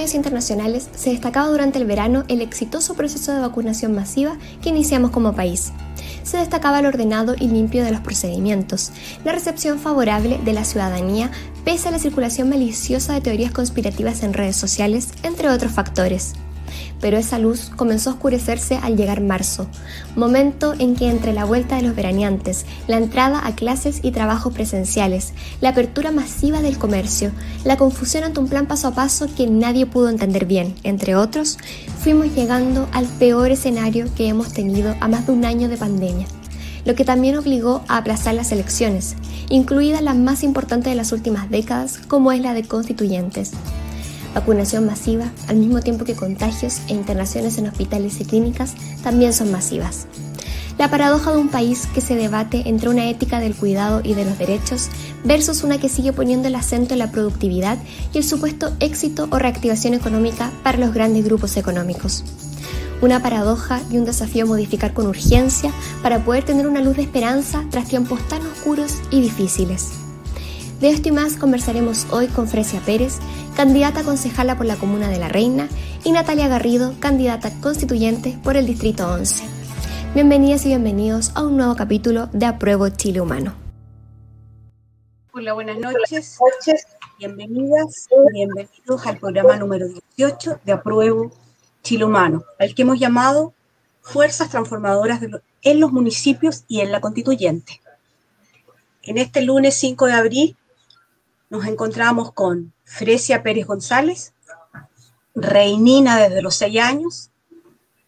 medios internacionales se destacaba durante el verano el exitoso proceso de vacunación masiva que iniciamos como país. Se destacaba el ordenado y limpio de los procedimientos, la recepción favorable de la ciudadanía pese a la circulación maliciosa de teorías conspirativas en redes sociales, entre otros factores pero esa luz comenzó a oscurecerse al llegar marzo, momento en que entre la vuelta de los veraneantes, la entrada a clases y trabajos presenciales, la apertura masiva del comercio, la confusión ante un plan paso a paso que nadie pudo entender bien, entre otros, fuimos llegando al peor escenario que hemos tenido a más de un año de pandemia, lo que también obligó a aplazar las elecciones, incluida la más importante de las últimas décadas como es la de constituyentes vacunación masiva, al mismo tiempo que contagios e internaciones en hospitales y clínicas también son masivas. La paradoja de un país que se debate entre una ética del cuidado y de los derechos versus una que sigue poniendo el acento en la productividad y el supuesto éxito o reactivación económica para los grandes grupos económicos. Una paradoja y un desafío a modificar con urgencia para poder tener una luz de esperanza tras tiempos tan oscuros y difíciles. De esto y más conversaremos hoy con Fresia Pérez, candidata concejala por la Comuna de La Reina, y Natalia Garrido, candidata constituyente por el Distrito 11. Bienvenidas y bienvenidos a un nuevo capítulo de Apruebo Chile Humano. Hola, buenas noches. Bienvenidas y bienvenidos al programa número 18 de Apruebo Chile Humano, al que hemos llamado Fuerzas Transformadoras en los municipios y en la constituyente. En este lunes 5 de abril nos encontramos con Fresia Pérez González, reinina desde los seis años,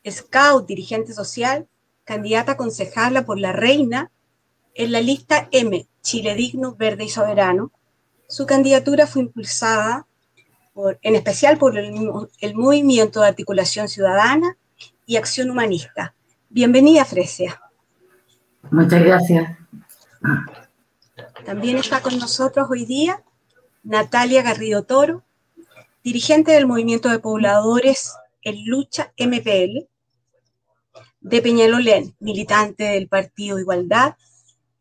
scout, dirigente social, candidata concejala por la reina en la lista M, Chile Digno, Verde y Soberano. Su candidatura fue impulsada por, en especial por el, el Movimiento de Articulación Ciudadana y Acción Humanista. Bienvenida, Fresia. Muchas gracias. También está con nosotros hoy día Natalia Garrido Toro, dirigente del Movimiento de Pobladores en Lucha MPL, de Peñalolén, militante del Partido Igualdad,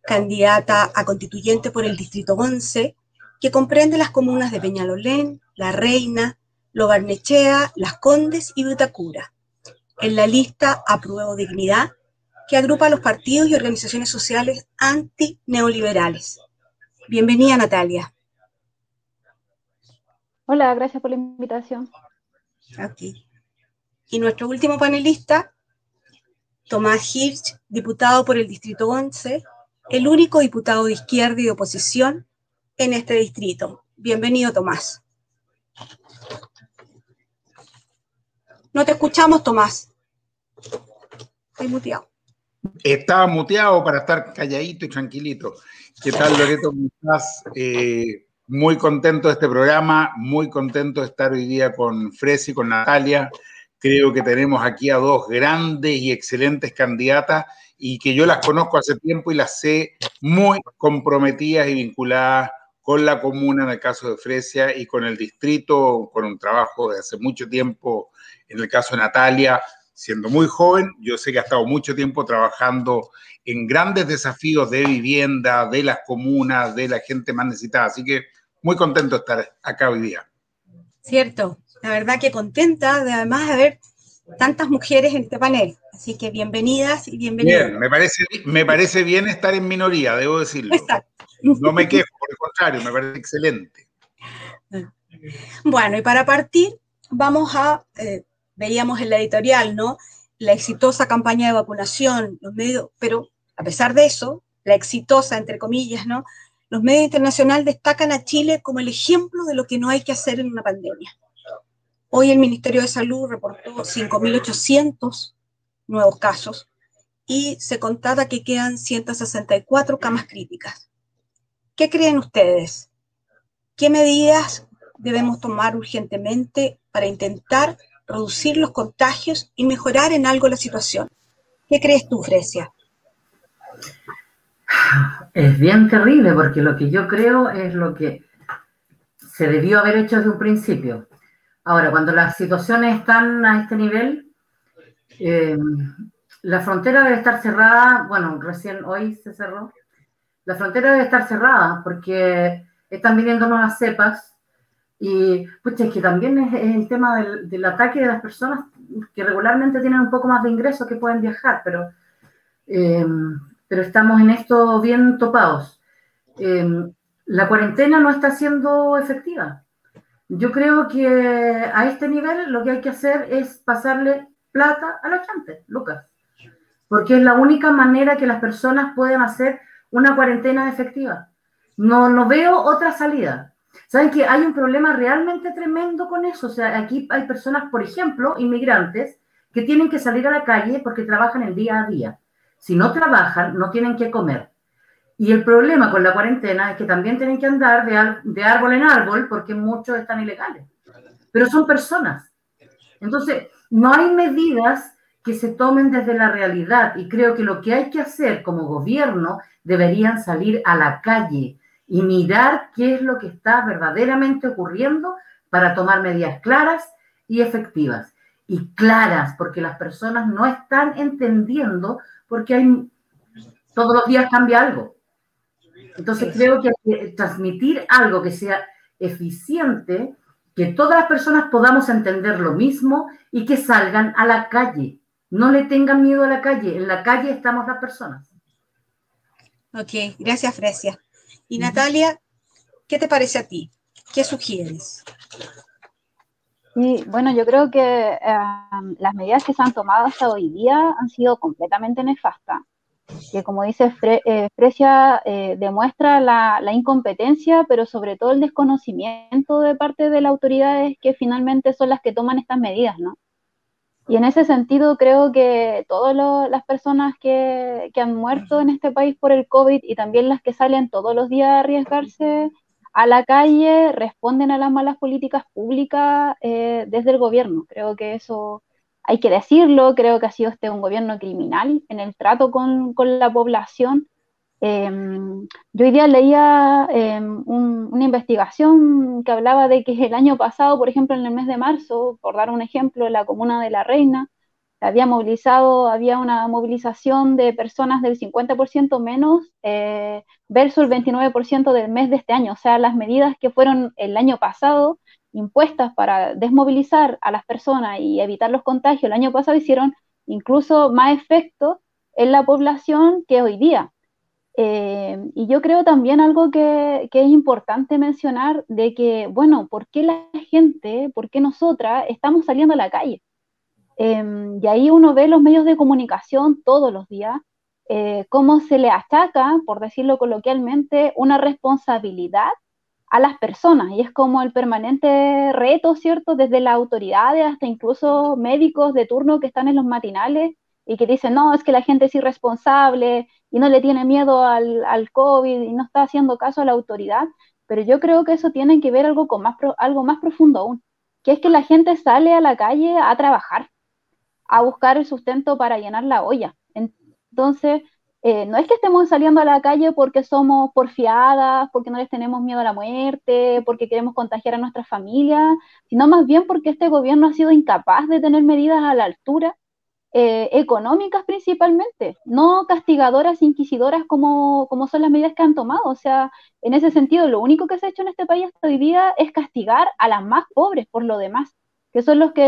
candidata a constituyente por el Distrito 11, que comprende las comunas de Peñalolén, La Reina, Lobarnechea, Las Condes y Vitacura. En la lista Apruebo Dignidad, que agrupa a los partidos y organizaciones sociales anti-neoliberales. Bienvenida, Natalia. Hola, gracias por la invitación. Aquí. Y nuestro último panelista, Tomás Hirsch, diputado por el Distrito 11, el único diputado de izquierda y de oposición en este distrito. Bienvenido, Tomás. No te escuchamos, Tomás. Estoy muteado. Estaba muteado para estar calladito y tranquilito. ¿Qué tal, Loreto? ¿Cómo estás? Eh, muy contento de este programa, muy contento de estar hoy día con Fresi, con Natalia. Creo que tenemos aquí a dos grandes y excelentes candidatas y que yo las conozco hace tiempo y las sé muy comprometidas y vinculadas con la comuna en el caso de Fresia y con el distrito, con un trabajo de hace mucho tiempo en el caso de Natalia, siendo muy joven. Yo sé que ha estado mucho tiempo trabajando en grandes desafíos de vivienda, de las comunas, de la gente más necesitada. Así que muy contento de estar acá hoy día. Cierto, la verdad que contenta de además de ver tantas mujeres en este panel. Así que bienvenidas y bienvenidos. Bien, me parece, me parece bien estar en minoría, debo decirlo. Exacto. No me quejo, por el contrario, me parece excelente. Bueno, y para partir, vamos a, eh, veíamos en la editorial, ¿no? La exitosa campaña de vacunación, los medios, pero a pesar de eso, la exitosa, entre comillas, ¿no? Los medios internacionales destacan a Chile como el ejemplo de lo que no hay que hacer en una pandemia. Hoy el Ministerio de Salud reportó 5.800 nuevos casos y se contaba que quedan 164 camas críticas. ¿Qué creen ustedes? ¿Qué medidas debemos tomar urgentemente para intentar reducir los contagios y mejorar en algo la situación? ¿Qué crees tú, Fresia? Es bien terrible porque lo que yo creo es lo que se debió haber hecho desde un principio. Ahora, cuando las situaciones están a este nivel, eh, la frontera debe estar cerrada, bueno, recién hoy se cerró, la frontera debe estar cerrada porque están viniendo nuevas cepas, Y pues es que también es, el tema del, del, ataque de las personas que regularmente tienen un poco más de ingresos que pueden viajar, pero, eh, pero estamos en esto bien topados. Eh, la cuarentena no está siendo efectiva. Yo creo que a este nivel lo que hay que hacer es pasarle plata a la gente, Lucas, porque es la única manera que las personas pueden hacer una cuarentena efectiva. No, no veo otra salida. ¿Saben que hay un problema realmente tremendo con eso? O sea, aquí hay personas, por ejemplo, inmigrantes, que tienen que salir a la calle porque trabajan el día a día. Si no trabajan, no tienen que comer. Y el problema con la cuarentena es que también tienen que andar de, de árbol en árbol porque muchos están ilegales. Pero son personas. Entonces, no hay medidas que se tomen desde la realidad y creo que lo que hay que hacer como gobierno deberían salir a la calle y mirar qué es lo que está verdaderamente ocurriendo para tomar medidas claras y efectivas. Y claras, porque las personas no están entendiendo, porque hay, todos los días cambia algo. Entonces creo que hay que transmitir algo que sea eficiente, que todas las personas podamos entender lo mismo y que salgan a la calle. No le tengan miedo a la calle, en la calle estamos las personas. Ok, gracias Fresia. Y Natalia, ¿qué te parece a ti? ¿Qué sugieres? Sí, bueno, yo creo que em, las medidas que se han tomado hasta hoy día han sido completamente nefastas. Que como dice eh, Fresia, eh, demuestra la, la, incompetencia, pero sobre todo el desconocimiento de parte de las autoridades que finalmente son las que toman estas medidas, ¿no? Y en ese sentido creo que todas las personas que, que, han muerto en este país por el COVID y también las que salen todos los días a arriesgarse a la calle responden a las malas políticas públicas eh, desde el gobierno. Creo que eso hay que decirlo, creo que ha sido este un gobierno criminal en el trato con, con la población Em, yo hoy día leía em, una investigación que hablaba de que el año pasado, por ejemplo, en el mes de marzo, por dar un ejemplo, la comuna de La Reina había movilizado, había una movilización de personas del 50% menos eh, versus el 29% del mes de este año. O sea, las medidas que fueron el año pasado impuestas para desmovilizar a las personas y evitar los contagios el año pasado hicieron incluso más efecto en la población que hoy día. Eh, y yo creo también algo que, es importante mencionar de que, bueno, ¿por qué la gente, por qué nosotras estamos saliendo a la calle? Em, y ahí uno ve los medios de comunicación todos los días, eh, cómo se le achaca, por decirlo coloquialmente, una responsabilidad a las personas. Y es como el permanente reto, ¿cierto? Desde las autoridades hasta incluso médicos de turno que están en los matinales y que dicen, no, es que la gente es irresponsable, y no le tiene miedo al, COVID y no está haciendo caso a la autoridad, pero yo creo que eso tiene que ver algo, con más, algo más profundo aún, que es que la gente sale a la calle a trabajar, a buscar el sustento para llenar la olla. Entonces, eh, no es que estemos saliendo a la calle porque somos porfiadas, porque no les tenemos miedo a la muerte, porque queremos contagiar a nuestra familia, sino más bien porque este gobierno ha sido incapaz de tener medidas a la altura eh, económicas principalmente, no castigadoras, inquisidoras como, como son las medidas que han tomado. O sea, en ese sentido, lo único que se ha hecho en este país hasta hoy día es castigar a las más pobres por lo demás, que son los que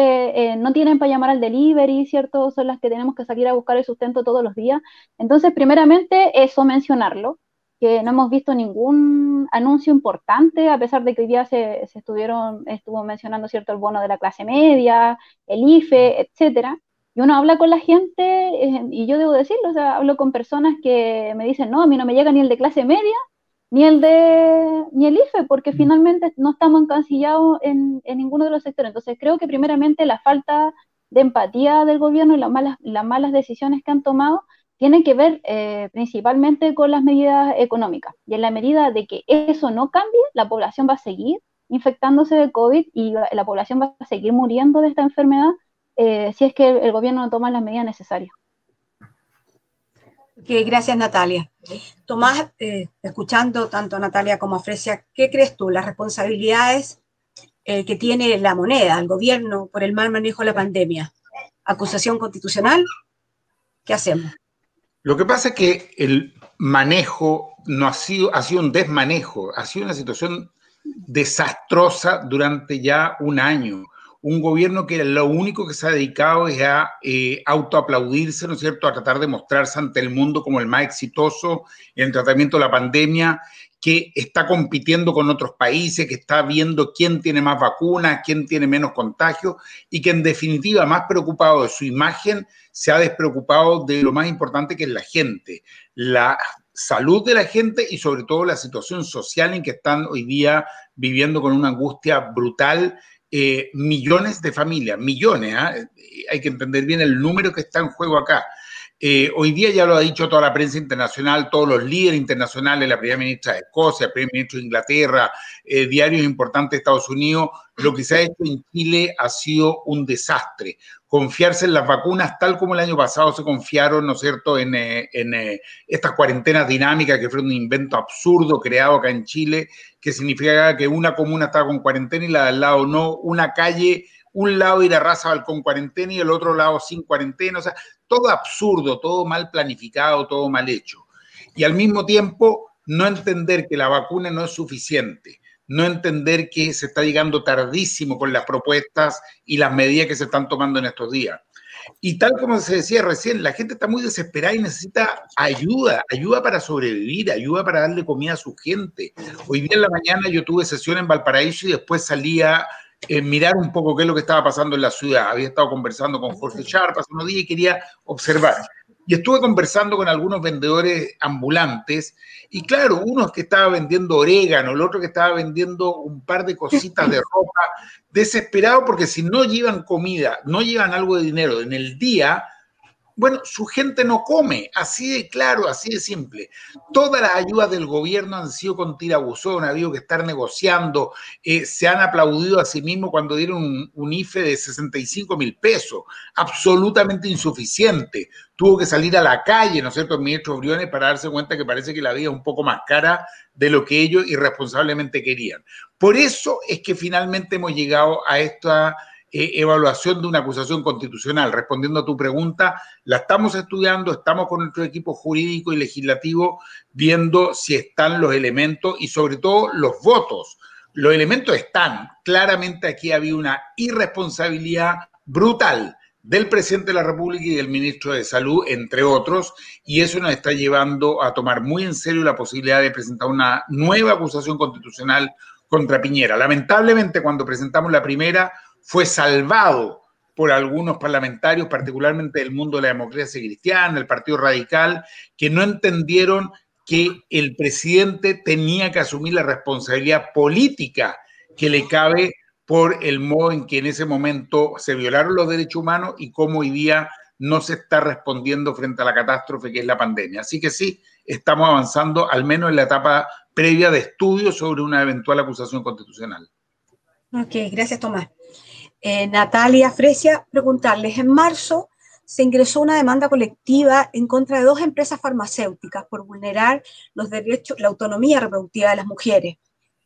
eh, no tienen para llamar al delivery, ¿cierto? Son las que tenemos que salir a buscar el sustento todos los días. Entonces, primeramente, eso mencionarlo que no hemos visto ningún anuncio importante, a pesar de que hoy día se, estuvieron, estuvo mencionando cierto el bono de la clase media, el IFE, etcétera. Y uno habla con la gente, eh, y yo debo decirlo, o sea, hablo con personas que me dicen, no, a mí no me llega ni el de clase media, ni el de ni el IFE, porque mm. finalmente no estamos encancillados en, en, ninguno de los sectores. Entonces creo que primeramente la falta de empatía del gobierno y las malas, las malas decisiones que han tomado tienen que ver eh, principalmente con las medidas económicas. Y en la medida de que eso no cambie, la población va a seguir infectándose de COVID y la población va a seguir muriendo de esta enfermedad eh, si es que el, gobierno no toma las medidas necesarias. Gracias, Natalia. Tomás, eh, escuchando tanto a Natalia como a Fresia, ¿qué crees tú? Las responsabilidades eh, que tiene la moneda, el gobierno, por el mal manejo de la pandemia. ¿Acusación constitucional? ¿Qué hacemos? Lo que pasa es que el manejo no ha sido, ha sido un desmanejo, ha sido una situación desastrosa durante ya un año. Un gobierno que lo único que se ha dedicado es a eh, autoaplaudirse, ¿no es cierto?, a tratar de mostrarse ante el mundo como el más exitoso en el tratamiento de la pandemia, que está compitiendo con otros países, que está viendo quién tiene más vacunas, quién tiene menos contagios y que en definitiva, más preocupado de su imagen, se ha despreocupado de lo más importante que es la gente, la salud de la gente y sobre todo la situación social en que están hoy día viviendo con una angustia brutal eh, millones de familias, millones, ¿ah? hay que entender bien el número que está en juego acá. Eh, hoy día ya lo ha dicho toda la prensa internacional, todos los líderes internacionales, la primera ministra de Escocia, el primer ministro de Inglaterra, eh, diarios importantes de Estados Unidos, lo que se ha hecho en Chile ha sido un desastre. Confiarse en las vacunas tal como el año pasado se confiaron, ¿no es cierto?, en, eh, en estas cuarentenas dinámicas que fue un invento absurdo creado acá en Chile, que significaba que una comuna estaba con cuarentena y la de al lado no, una calle un lado ir a raza con cuarentena y el otro lado sin cuarentena. O sea, todo absurdo, todo mal planificado, todo mal hecho. Y al mismo tiempo, no entender que la vacuna no es suficiente, no entender que se está llegando tardísimo con las propuestas y las medidas que se están tomando en estos días. Y tal como se decía recién, la gente está muy desesperada y necesita ayuda, ayuda para sobrevivir, ayuda para darle comida a su gente. Hoy día en la mañana yo tuve sesión en Valparaíso y después salía mirar un poco qué es lo que estaba pasando en la ciudad. Había estado conversando con Jorge Sharp hace unos días y quería observar. Y estuve conversando con algunos vendedores ambulantes y claro, uno que estaba vendiendo orégano, el otro que estaba vendiendo un par de cositas de ropa, desesperado porque si no llevan comida, no llevan algo de dinero en el día, bueno, su gente no come, así de claro, así de simple. Todas las ayudas del gobierno han sido con tirabuzón, ha habido que estar negociando, eh, se han aplaudido a sí mismos cuando dieron un, IFE de 65 mil pesos, absolutamente insuficiente. Tuvo que salir a la calle, ¿no es cierto?, el ministro Briones para darse cuenta que parece que la vida es un poco más cara de lo que ellos irresponsablemente querían. Por eso es que finalmente hemos llegado a esta eh, evaluación de una acusación constitucional. Respondiendo a tu pregunta, la estamos estudiando, estamos con nuestro equipo jurídico y legislativo viendo si están los elementos y sobre todo los votos. Los elementos están. Claramente aquí había una irresponsabilidad brutal del presidente de la República y del ministro de Salud, entre otros, y eso nos está llevando a tomar muy en serio la posibilidad de presentar una nueva acusación constitucional contra Piñera. Lamentablemente, cuando presentamos la primera, fue salvado por algunos parlamentarios, particularmente del mundo de la democracia cristiana, el Partido Radical, que no entendieron que el presidente tenía que asumir la responsabilidad política que le cabe por el modo en que en ese momento se violaron los derechos humanos y cómo hoy día no se está respondiendo frente a la catástrofe que es la pandemia. Así que sí, estamos avanzando al menos en la etapa previa de estudio sobre una eventual acusación constitucional. Ok, gracias Tomás. Eh, Natalia Fresia, preguntarles, en marzo se ingresó una demanda colectiva en contra de dos empresas farmacéuticas por vulnerar los derechos, la autonomía reproductiva de las mujeres,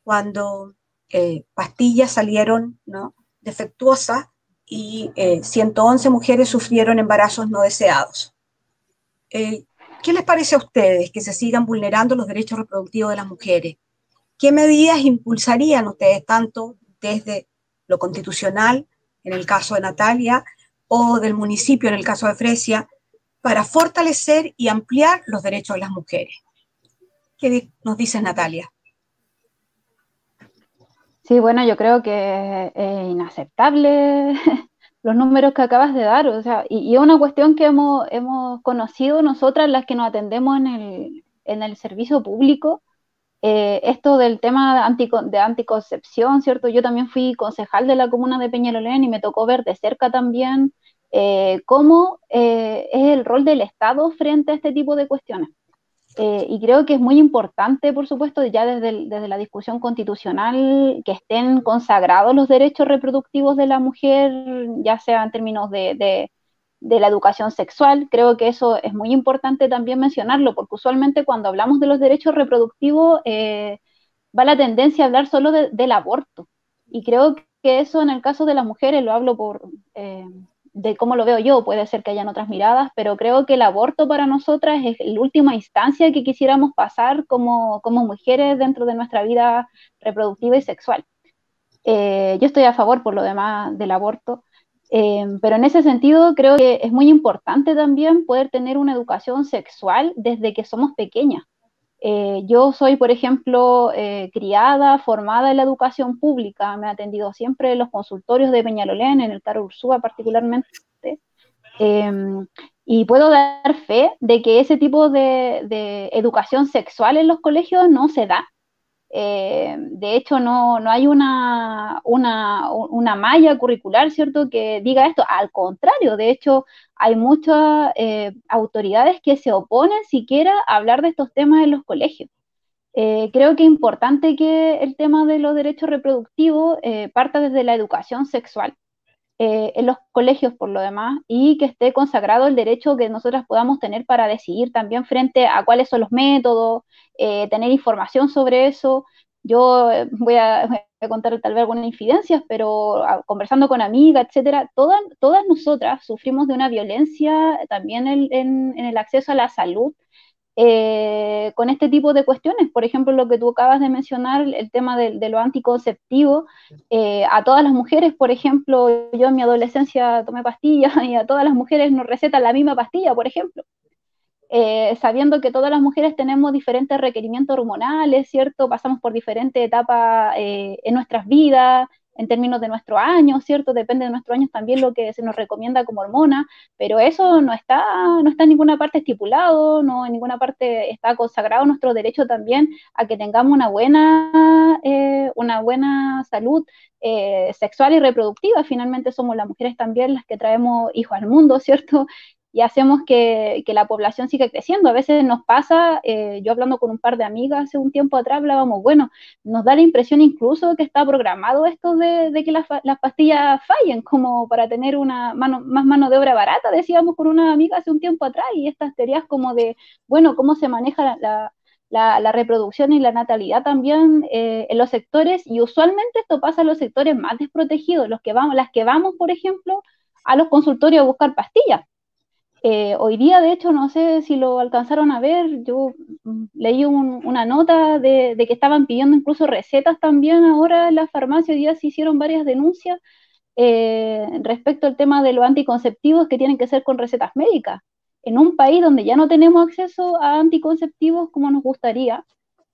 cuando eh, pastillas salieron ¿no? defectuosas y 111 eh, mujeres sufrieron embarazos no deseados. ¿Qué les parece a ustedes que se sigan vulnerando los derechos reproductivos de las mujeres? ¿Qué medidas impulsarían ustedes tanto desde lo constitucional, en el caso de Natalia, o del municipio, en el caso de Fresia, para fortalecer y ampliar los derechos de las mujeres. ¿Qué nos dice Natalia? Sí, bueno, yo creo que es inaceptable los números que acabas de dar, o sea, y, es una cuestión que hemos, hemos conocido nosotras las que nos atendemos en el, en el servicio público, eh, esto del tema de, anticoncepción, ¿cierto? Yo también fui concejal de la comuna de Peñalolén y me tocó ver de cerca también eh, cómo eh, es el rol del Estado frente a este tipo de cuestiones. y creo que es muy importante, por supuesto, ya desde, la discusión constitucional, que estén consagrados los derechos reproductivos de la mujer, ya sea en términos de la educación sexual. Creo que eso es muy importante también mencionarlo, porque usualmente cuando hablamos de los derechos reproductivos eh, va la tendencia a hablar solo del aborto. Y creo que eso en el caso de las mujeres, lo hablo por, eh, de cómo lo veo yo, puede ser que hayan otras miradas, pero creo que el aborto para nosotras es la última instancia que quisiéramos pasar como, como mujeres dentro de nuestra vida reproductiva y sexual. Eh, yo estoy a favor, por lo demás, del aborto, eh, pero en ese sentido creo que es muy importante también poder tener una educación sexual desde que somos pequeñas. Eh, yo soy, por ejemplo, criada, formada en la educación pública, me he atendido siempre en los consultorios de Peñalolén, en el Caro Ursúa particularmente, y puedo dar fe de que ese tipo de educación sexual en los colegios no se da. Eh, de hecho, no, hay una, una, malla curricular, ¿cierto?, que diga esto. Al contrario, de hecho, hay muchas eh, autoridades que se oponen siquiera a hablar de estos temas en los colegios. Eh, creo que es importante que el tema de los derechos reproductivos parta desde la educación sexual. En los colegios por lo demás y que esté consagrado el derecho que nosotras podamos tener para decidir también frente a cuáles son los métodos, eh, tener información sobre eso. Yo eh, voy a, contar tal vez algunas infidencias, pero ah, conversando con amigas, etcétera, todas, todas nosotras sufrimos de una violencia también en, el acceso a la salud eh, con este tipo de cuestiones. Por ejemplo, lo que tú acabas de mencionar, el tema de, de lo anticonceptivo, a todas las mujeres, por ejemplo, yo en mi adolescencia tomé pastillas y a todas las mujeres nos recetan la misma pastilla, por ejemplo. Eh, sabiendo que todas las mujeres tenemos diferentes requerimientos hormonales, ¿cierto? Pasamos por diferentes etapas eh, en nuestras vidas, en términos de nuestro año, ¿cierto? Depende de nuestro año también lo que se nos recomienda como hormona, pero eso no está, no está en ninguna parte estipulado, no en ninguna parte está consagrado nuestro derecho también a que tengamos una buena, eh, una buena salud sexual y reproductiva. Finalmente somos las mujeres también las que traemos hijos al mundo, ¿cierto? Y hacemos que, la población siga creciendo. A veces nos pasa, eh, yo hablando con un par de amigas hace un tiempo atrás, hablábamos, bueno, nos da la impresión incluso que está programado esto de, que las, pastillas fallen, como para tener una mano, más mano de obra barata, decíamos con una amiga hace un tiempo atrás, y estas teorías como de, bueno, cómo se maneja la, reproducción y la natalidad también eh, en los sectores, y usualmente esto pasa en los sectores más desprotegidos, los que vamos, las que vamos, por ejemplo, a los consultorios a buscar pastillas eh, hoy día, de hecho, no sé si lo alcanzaron a ver, yo mm, leí una nota de, que estaban pidiendo incluso recetas también ahora en la farmacia, hoy día se hicieron varias denuncias eh, respecto al tema de los anticonceptivos que tienen que ser con recetas médicas. En un país donde ya no tenemos acceso a anticonceptivos como nos gustaría,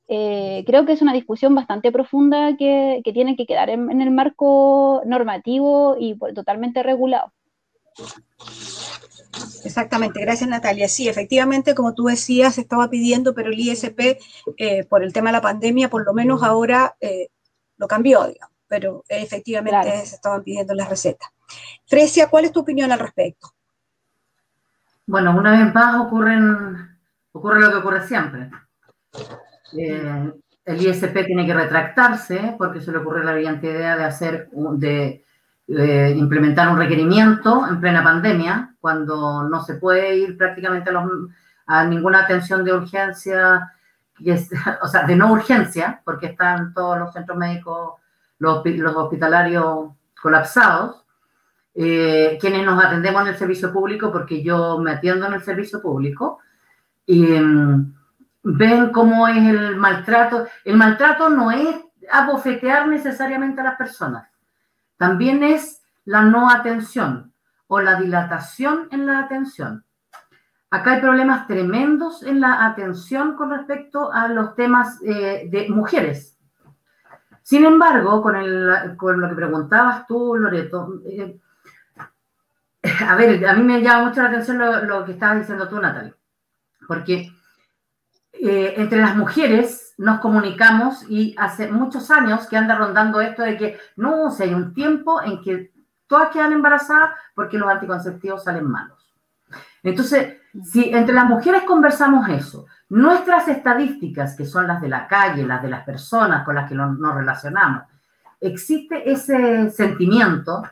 eh, creo que es una discusión bastante profunda que, tiene que quedar en, en el marco normativo y pues, totalmente regulado. Exactamente, gracias Natalia. Sí, efectivamente, como tú decías, se estaba pidiendo, pero el ISP, eh, por el tema de la pandemia, por lo menos ahora eh, lo cambió, digamos, pero efectivamente se estaban pidiendo las recetas. Frecia, ¿cuál es tu opinión al respecto? Bueno, una vez más ocurren, ocurre lo que ocurre siempre. Eh, el ISP tiene que retractarse porque se le ocurre la brillante idea de hacer, de implementar un requerimiento en plena pandemia, cuando no se puede ir prácticamente a, ninguna atención de urgencia, o sea, de no urgencia, porque están todos los centros médicos, los, hospitalarios colapsados, eh, quienes nos atendemos en el servicio público, porque yo me atiendo en el servicio público, y mm, ven cómo es el maltrato. El maltrato no es abofetear necesariamente a las personas también es la no atención o la dilatación en la atención. Acá hay problemas tremendos en la atención con respecto a los temas eh, de mujeres. Sin embargo, con, con, lo que preguntabas tú, Loreto, eh, a ver, a mí me llama mucho la atención lo, que estabas diciendo tú, Natalia, porque eh, entre las mujeres nos comunicamos y hace muchos años que anda rondando esto de que no, si hay un tiempo en que todas quedan embarazadas porque los anticonceptivos salen malos. Entonces, si entre las mujeres conversamos eso, nuestras estadísticas, que son las de la calle, las de las personas con las que nos, relacionamos, existe ese sentimiento,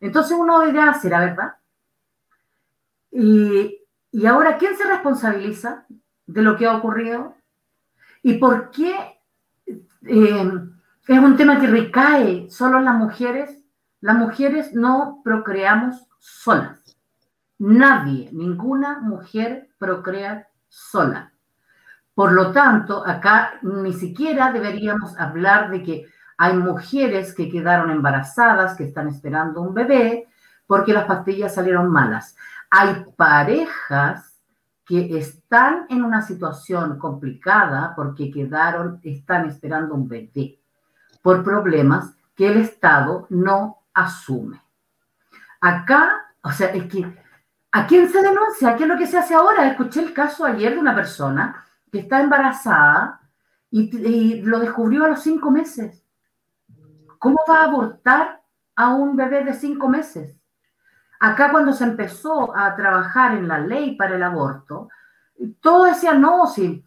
entonces uno dirá, ¿será verdad? Y, y ahora, ¿quién se responsabiliza de lo que ha ocurrido? ¿Y por qué eh, es un tema que recae solo en las mujeres las mujeres no procreamos solas. Nadie, ninguna mujer procrea sola. Por lo tanto, acá ni siquiera deberíamos hablar de que hay mujeres que quedaron embarazadas, que están esperando un bebé, porque las pastillas salieron malas. Hay parejas que están en una situación complicada porque quedaron, están esperando un bebé por problemas que el Estado no asume. Acá, o sea, es que, ¿a quién se denuncia? ¿Qué es lo que se hace ahora? Escuché el caso ayer de una persona que está embarazada y, lo descubrió a los cinco meses. ¿Cómo va a abortar a un bebé de cinco meses? Acá cuando se empezó a trabajar en la ley para el aborto, todo decía, no, si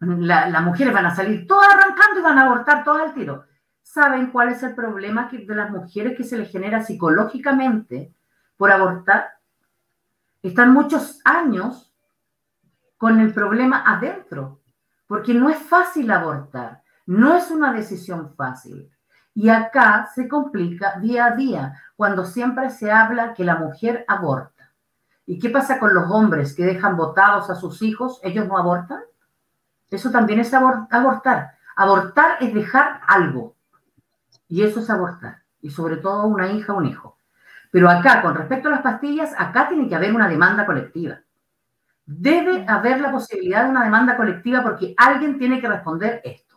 las mujeres van a salir todas arrancando y van a abortar todas al tiro. ¿Saben cuál es el problema de las mujeres que se les genera psicológicamente por abortar? Están muchos años con el problema adentro, porque no es fácil abortar, no es una decisión fácil. Y acá se complica día a día, cuando siempre se habla que la mujer aborta. ¿Y qué pasa con los hombres que dejan votados a sus hijos? ¿Ellos no abortan? Eso también es abortar. Abortar es dejar algo. Y eso es abortar. Y sobre todo una hija o un hijo. Pero acá, con respecto a las pastillas, acá tiene que haber una demanda colectiva. Debe haber la posibilidad de una demanda colectiva porque alguien tiene que responder esto.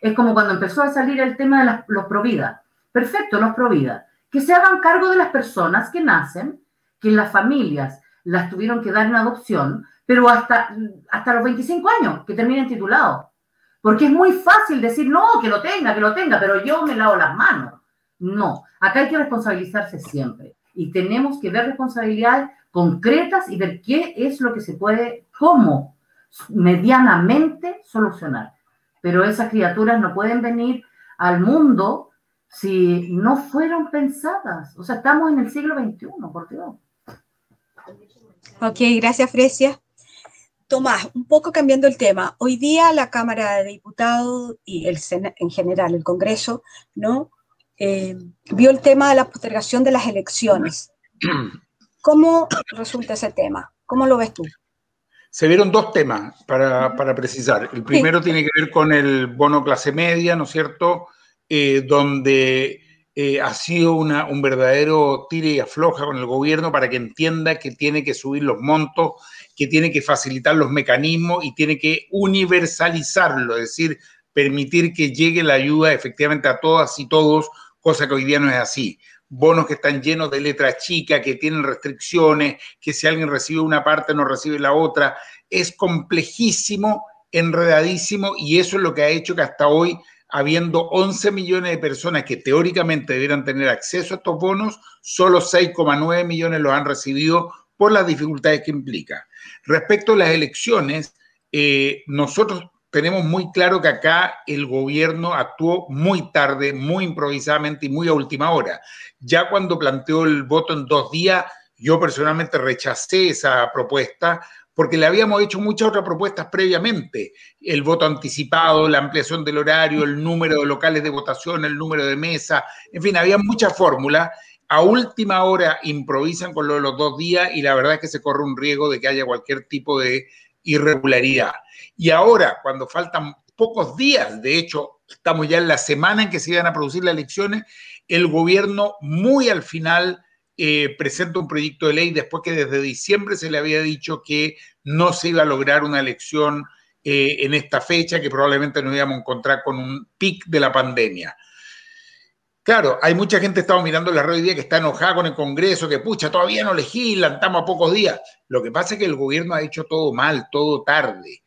Es como cuando empezó a salir el tema de los Provida. Perfecto, los Provida. Que se hagan cargo de las personas que nacen, que las familias las tuvieron que dar en adopción, pero hasta, hasta los 25 años, que terminen titulados. Porque es muy fácil decir, no, que lo tenga, que lo tenga, pero yo me lavo las manos. No, acá hay que responsabilizarse siempre. Y tenemos que ver responsabilidades concretas y ver qué es lo que se puede, cómo medianamente solucionar. Pero esas criaturas no pueden venir al mundo si no fueron pensadas. O sea, estamos en el siglo XXI, por Dios. Ok, gracias, Fresia. Tomás, un poco cambiando el tema. Hoy día la Cámara de Diputados y el en general el Congreso, ¿no? Eh, vio el tema de la postergación de las elecciones. ¿Cómo resulta ese tema? ¿Cómo lo ves tú? Se vieron dos temas para, precisar. El primero tiene que ver con el bono clase media, ¿no es cierto? Eh, donde eh, ha sido una, un verdadero tire y afloja con el gobierno para que entienda que tiene que subir los montos que tiene que facilitar los mecanismos y tiene que universalizarlo, es decir, permitir que llegue la ayuda efectivamente a todas y todos, cosa que hoy día no es así. Bonos que están llenos de letras chicas, que tienen restricciones, que si alguien recibe una parte no recibe la otra. Es complejísimo, enredadísimo y eso es lo que ha hecho que hasta hoy, habiendo 11 millones de personas que teóricamente debieran tener acceso a estos bonos, solo 6,9 millones los han recibido por las dificultades que implica. Respecto a las elecciones, eh, nosotros tenemos muy claro que acá el gobierno actuó muy tarde, muy improvisadamente y muy a última hora. Ya cuando planteó el voto en dos días, yo personalmente rechacé esa propuesta porque le habíamos hecho muchas otras propuestas previamente. El voto anticipado, la ampliación del horario, el número de locales de votación, el número de mesa, en fin, había muchas fórmulas a última hora improvisan con lo de los dos días y la verdad es que se corre un riesgo de que haya cualquier tipo de irregularidad. Y ahora, cuando faltan pocos días, de hecho, estamos ya en la semana en que se iban a producir las elecciones, el gobierno muy al final eh, presenta un proyecto de ley después que desde diciembre se le había dicho que no se iba a lograr una elección eh, en esta fecha, que probablemente nos íbamos a encontrar con un pic de la pandemia. Claro, hay mucha gente que estaba mirando la red hoy día que está enojada con el Congreso, que pucha, todavía no legislan, estamos a pocos días. Lo que pasa es que el gobierno ha hecho todo mal, todo tarde.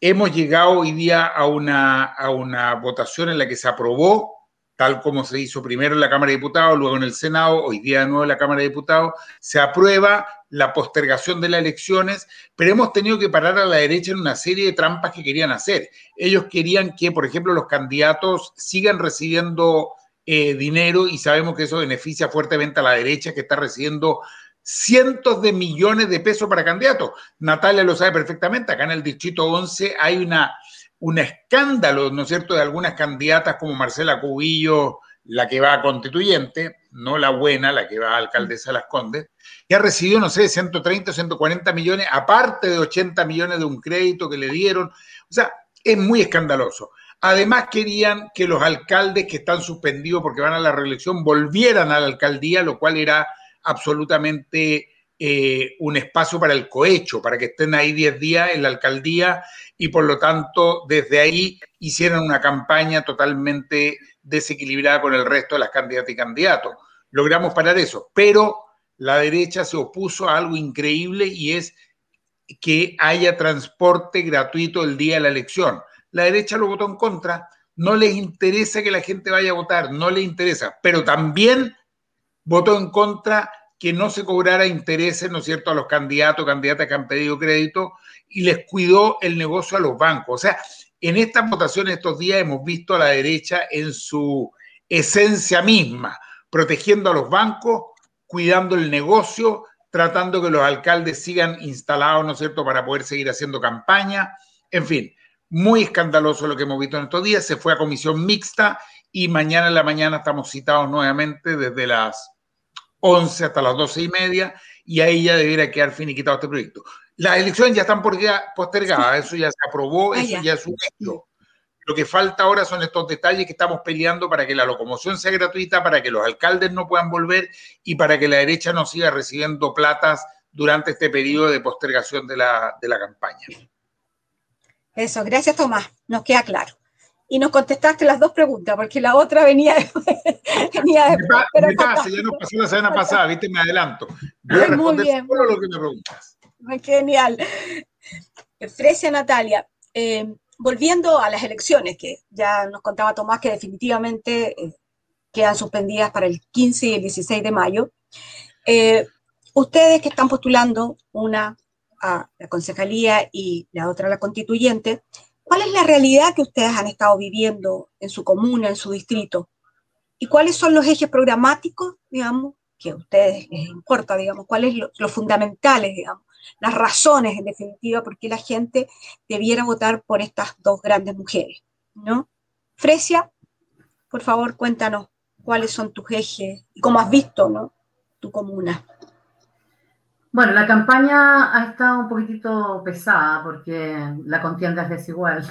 Hemos llegado hoy día a una, a una votación en la que se aprobó, tal como se hizo primero en la Cámara de Diputados, luego en el Senado, hoy día de nuevo en la Cámara de Diputados, se aprueba la postergación de las elecciones, pero hemos tenido que parar a la derecha en una serie de trampas que querían hacer. Ellos querían que, por ejemplo, los candidatos sigan recibiendo eh, dinero y sabemos que eso beneficia fuertemente a la derecha que está recibiendo cientos de millones de pesos para candidatos. Natalia lo sabe perfectamente, acá en el Distrito 11 hay una, un escándalo, ¿no es cierto?, de algunas candidatas como Marcela Cubillo, la que va a constituyente, no la buena, la que va a alcaldesa de Las Condes, que ha recibido, no sé, 130 o 140 millones, aparte de 80 millones de un crédito que le dieron. O sea, es muy escandaloso. Además, querían que los alcaldes que están suspendidos porque van a la reelección volvieran a la alcaldía, lo cual era absolutamente eh, un espacio para el cohecho, para que estén ahí 10 días en la alcaldía y por lo tanto desde ahí hicieran una campaña totalmente desequilibrada con el resto de las candidatas y candidatos. Logramos parar eso, pero la derecha se opuso a algo increíble y es que haya transporte gratuito el día de la elección. La derecha lo votó en contra, no les interesa que la gente vaya a votar, no les interesa, pero también votó en contra que no se cobrara intereses, ¿no es cierto?, a los candidatos, candidatas que han pedido crédito y les cuidó el negocio a los bancos. O sea, en estas votaciones estos días hemos visto a la derecha en su esencia misma, protegiendo a los bancos, cuidando el negocio, tratando que los alcaldes sigan instalados, ¿no es cierto?, para poder seguir haciendo campaña. En fin, muy escandaloso lo que hemos visto en estos días. Se fue a comisión mixta y mañana en la mañana estamos citados nuevamente desde las 11 hasta las 12 y media, y ahí ya debiera quedar finiquitado este proyecto. Las elecciones ya están postergadas, eso ya se aprobó, ah, eso ya. es un hecho. Lo que falta ahora son estos detalles que estamos peleando para que la locomoción sea gratuita, para que los alcaldes no puedan volver y para que la derecha no siga recibiendo platas durante este periodo de postergación de la, de la campaña. Eso, gracias Tomás, nos queda claro y nos contestaste las dos preguntas, porque la otra venía, venía después. Me, pasa, ya nos pasó la semana pasada, viste, me adelanto. Voy a Muy bien. solo lo que me preguntas. Genial. Frecia Natalia, eh, volviendo a las elecciones, que ya nos contaba Tomás que definitivamente eh, quedan suspendidas para el 15 y el 16 de mayo, eh, ustedes que están postulando una a la concejalía y la otra a la constituyente, ¿Cuál es la realidad que ustedes han estado viviendo en su comuna, en su distrito? ¿Y cuáles son los ejes programáticos, digamos, que a ustedes les importa, digamos? ¿Cuáles son los fundamentales, digamos? Las razones, en definitiva, por qué la gente debiera votar por estas dos grandes mujeres, ¿no? Fresia, por favor, cuéntanos cuáles son tus ejes y cómo has visto, ¿no? Tu comuna. Bueno, la campaña ha estado un poquitito pesada porque la contienda es desigual.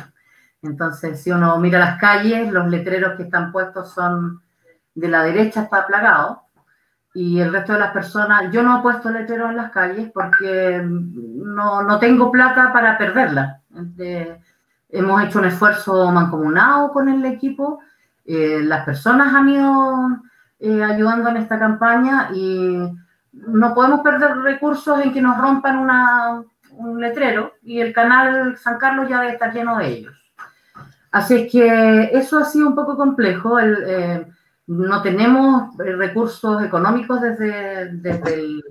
Entonces, si uno mira las calles, los letreros que están puestos son de la derecha, está plagado, y el resto de las personas, yo no he puesto letreros en las calles porque no, no tengo plata para perderla. hemos hecho un esfuerzo mancomunado con el equipo, eh, las personas han ido eh, ayudando en esta campaña y no podemos perder recursos en que nos rompan un letrero y el canal San Carlos ya debe estar lleno de ellos. Así es que eso ha sido un poco complejo. Eh, no tenemos recursos económicos desde, desde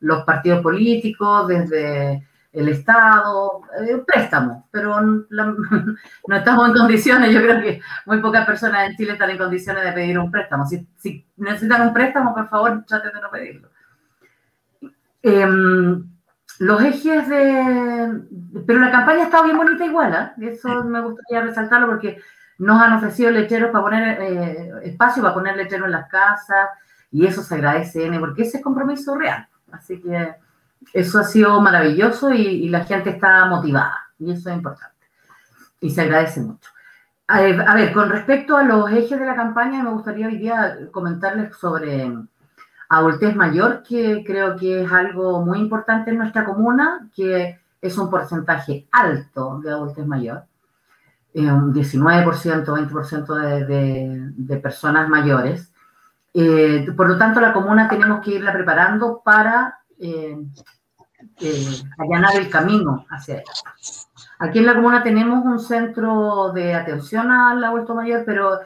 los partidos políticos, desde el Estado, eh, préstamos, pero no estamos en condiciones, yo creo que muy pocas personas en Chile están en condiciones de pedir un préstamo. Si, si necesitan un préstamo, por favor, traten de no pedirlo. Em, los ejes de... Pero la campaña ha estado bien bonita igual, ¿eh? Eso me gustaría resaltarlo porque nos han ofrecido lecheros para poner eh, espacio para poner lecheros en las casas y eso se agradece, porque ese es compromiso real. Así que eso ha sido maravilloso y, la gente está motivada y eso es importante. Y se agradece mucho. A ver, con respecto a los ejes de la campaña, me gustaría hoy día comentarles sobre adultez mayor, que creo que es algo muy importante en nuestra comuna, que es un porcentaje alto de adultez mayor, eh, un 19%, 20% de, de, personas mayores. Eh, por lo tanto, la comuna tenemos que irla preparando para eh, allanar el camino hacia ella. Aquí en la comuna tenemos un centro de atención al adulto mayor, pero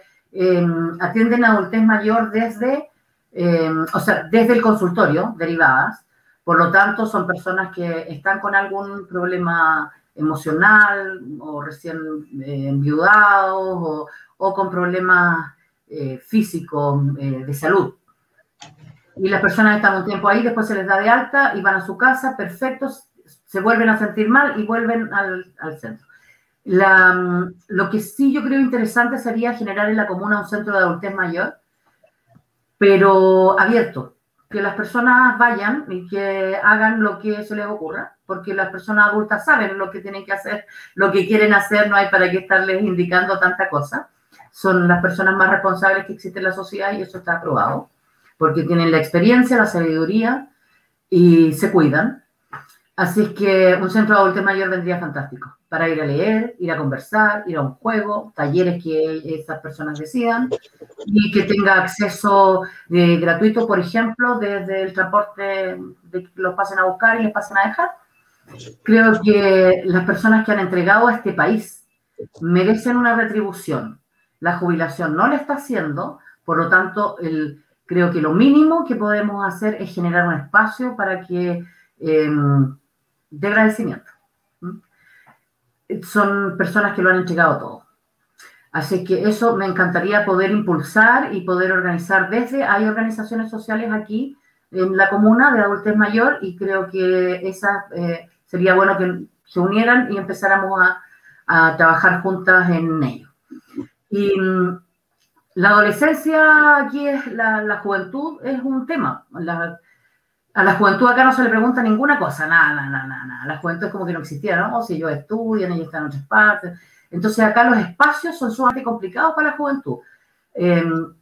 atienden a adultez mayor desde eh, o sea, desde el consultorio, derivadas. Por lo tanto, son personas que están con algún problema emocional o recién eh, enviudados o, con problemas eh, físicos de salud. Y las personas están un tiempo ahí, después se les da de alta y van a su casa, perfectos, se vuelven a sentir mal y vuelven al, al centro. La, lo que sí yo creo interesante sería generar en la comuna un centro de adultez mayor, pero abierto, que las personas vayan y que hagan lo que se les ocurra, porque las personas adultas saben lo que tienen que hacer, lo que quieren hacer, no hay para qué estarles indicando tanta cosa. Son las personas más responsables que existe en la sociedad y eso está aprobado, porque tienen la experiencia, la sabiduría y se cuidan. Así es que un centro de adultos mayor vendría fantástico para ir a leer, ir a conversar, ir a un juego, talleres que esas personas decidan y que tenga acceso eh, gratuito, por ejemplo, desde el transporte de los pasen a buscar y les pasen a dejar. Creo que las personas que han entregado a este país merecen una retribución. La jubilación no le está haciendo, por lo tanto, el, creo que lo mínimo que podemos hacer es generar un espacio para que eh, de agradecimiento son personas que lo han entregado todo. Así que eso me encantaría poder impulsar y poder organizar desde, hay organizaciones sociales aquí en la comuna de adultos mayor y creo que esa eh, sería bueno que se unieran y empezáramos a, a trabajar juntas en ello. Y mm, la adolescencia aquí es, la, la, juventud es un tema. La, a la juventud acá no se le pregunta ninguna cosa, nada, nada, nada, nada. La juventud es como que no existiera, ¿no? Si ellos estudian, ellos están en otras partes. Entonces acá los espacios son sumamente complicados para la juventud. Em,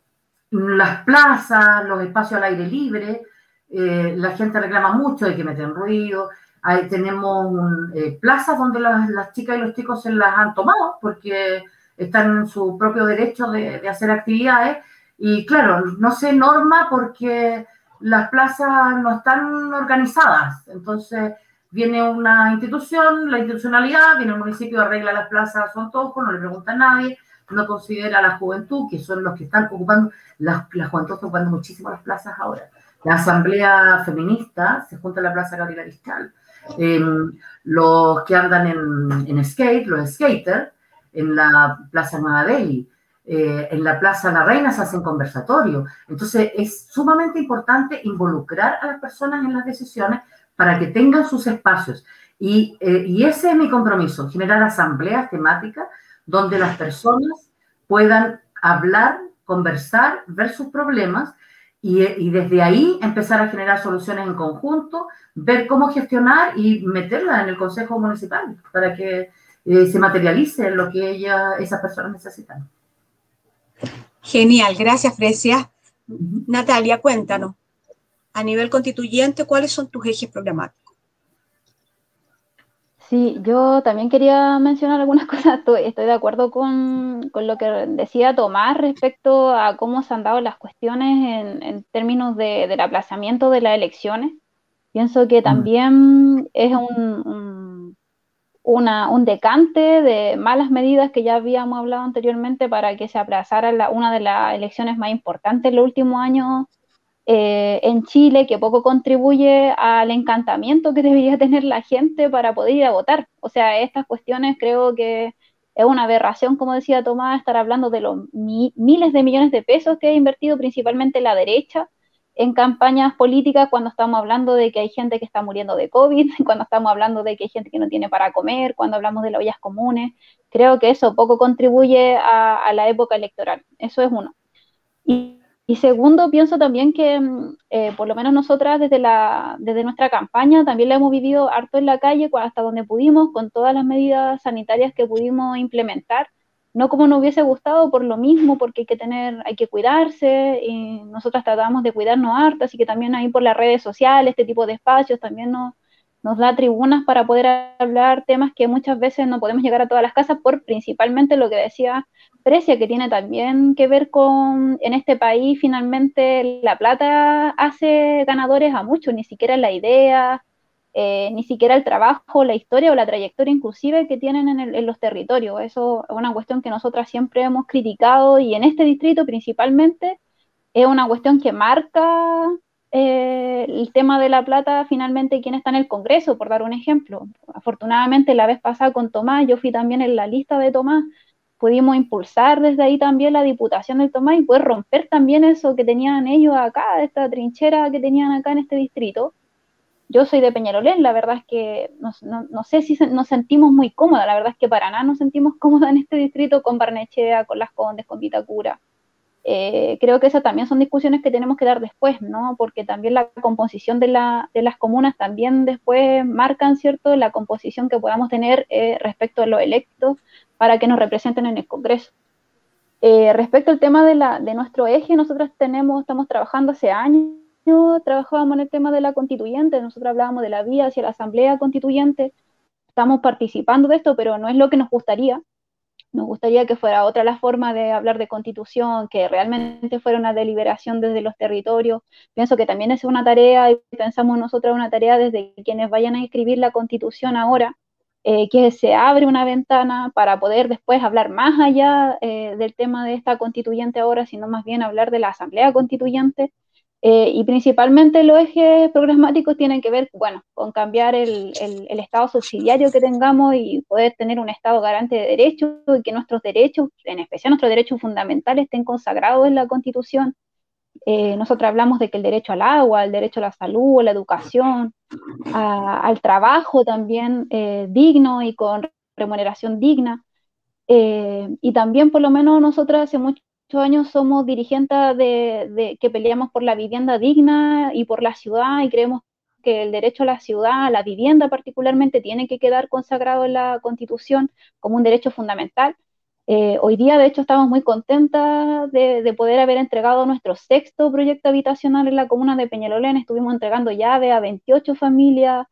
las plazas, los espacios al aire libre, eh, la gente reclama mucho de que meten ruido. Ahí tenemos eh, plazas donde las, chicas y los chicos se las han tomado porque están en su propio derecho de, de hacer actividades. Y claro, no se norma porque las plazas no están organizadas. Entonces, viene una institución, la institucionalidad, viene el municipio, arregla las plazas, son todos, no le pregunta a nadie, no considera a la juventud, que son los que están ocupando, la, la juventud ocupando muchísimo las plazas ahora. La asamblea feminista se junta en la plaza Gabriela Cristal. Em, los que andan en, en, skate, los skaters, en la plaza Nueva Delhi. Eh, en la Plaza La Reina se hacen conversatorios. Entonces es sumamente importante involucrar a las personas en las decisiones para que tengan sus espacios. Y, eh, y ese es mi compromiso, generar asambleas temáticas donde las personas puedan hablar, conversar, ver sus problemas y, y, desde ahí empezar a generar soluciones en conjunto, ver cómo gestionar y meterla en el Consejo Municipal para que eh, se materialice lo que ella, esas personas necesitan. Genial, gracias Frecia. Natalia, cuéntanos, a nivel constituyente, ¿cuáles son tus ejes programáticos? Sí, yo también quería mencionar algunas cosas. Estoy, de acuerdo con, lo que decía Tomás respecto a cómo se han dado las cuestiones en, términos del aplazamiento de las elecciones. Pienso que también es un un decante de malas medidas que ya habíamos hablado anteriormente para que se aplazara una de las elecciones más importantes en los últimos años eh, en Chile, que poco contribuye al encantamiento que debería tener la gente para poder ir a votar. O sea, estas cuestiones creo que es una aberración, como decía Tomás, estar hablando de los miles de millones de pesos que ha invertido principalmente la derecha en campañas políticas cuando estamos hablando de que hay gente que está muriendo de COVID, cuando estamos hablando de que hay gente que no tiene para comer, cuando hablamos de las ollas comunes. Creo que eso poco contribuye a, la época electoral. Eso es uno. Y, segundo, pienso también que mm, eh, por lo menos nosotras desde, la, desde nuestra campaña también la hemos vivido harto en la calle hasta donde pudimos, con todas las medidas sanitarias que pudimos implementar no como nos hubiese gustado por lo mismo, porque hay que tener, hay que cuidarse, y nosotras tratamos de cuidarnos harto, así que también ahí por las redes sociales, este tipo de espacios también nos, nos da tribunas para poder hablar temas que muchas veces no podemos llegar a todas las casas por principalmente lo que decía Precia, que tiene también que ver con, en este país finalmente la plata hace ganadores a muchos, ni siquiera la idea, eh, ni siquiera el trabajo, la historia o la trayectoria inclusive que tienen en, los territorios. Eso es una cuestión que nosotras siempre hemos criticado y en este distrito principalmente es una cuestión que marca eh, el tema de la plata finalmente quién está en el Congreso, por dar un ejemplo. Afortunadamente la vez pasada con Tomás, yo fui también en la lista de Tomás, pudimos impulsar desde ahí también la diputación del Tomás y poder romper también eso que tenían ellos acá, esta trinchera que tenían acá en este distrito yo soy de Peñarolén, la verdad es que no, sé si nos sentimos muy cómodas, la verdad es que para nada nos sentimos cómodas en este distrito con Barnechea, con Las Condes, con Vitacura. eh, creo que esas también son discusiones que tenemos que dar después, ¿no? Porque también la composición de, la, de las comunas también después marcan, ¿cierto?, la composición que podamos tener eh, respecto a los electos para que nos representen en el Congreso. Eh, respecto al tema de, la, de nuestro eje, nosotros tenemos, estamos trabajando hace años, trabajábamos en el tema de la constituyente, nosotros hablábamos de la vía hacia la asamblea constituyente, estamos participando de esto, pero no es lo que nos gustaría, nos gustaría que fuera otra la forma de hablar de constitución, que realmente fuera una deliberación desde los territorios. Pienso que también es una tarea, y pensamos nosotros una tarea desde quienes vayan a escribir la constitución ahora, eh, que se abre una ventana para poder después hablar más allá eh, del tema de esta constituyente ahora, sino más bien hablar de la asamblea constituyente eh, y principalmente los ejes programáticos tienen que ver, bueno, con cambiar el, el, estado subsidiario que tengamos y poder tener un estado garante de derechos y que nuestros derechos, en especial nuestros derechos fundamentales, estén consagrados en la Constitución. Eh, nosotros hablamos de que el derecho al agua, el derecho a la salud, a la educación, al trabajo también eh, digno y con remuneración digna. y también, por lo menos, nosotros hace mucho años somos dirigentes de, que peleamos por la vivienda digna y por la ciudad y creemos que el derecho a la ciudad, a la vivienda particularmente, tiene que quedar consagrado en la Constitución como un derecho fundamental. Eh, hoy día, de hecho, estamos muy contentas de, poder haber entregado nuestro sexto proyecto habitacional en la comuna de Peñalolén. Estuvimos entregando llave a 28 familias.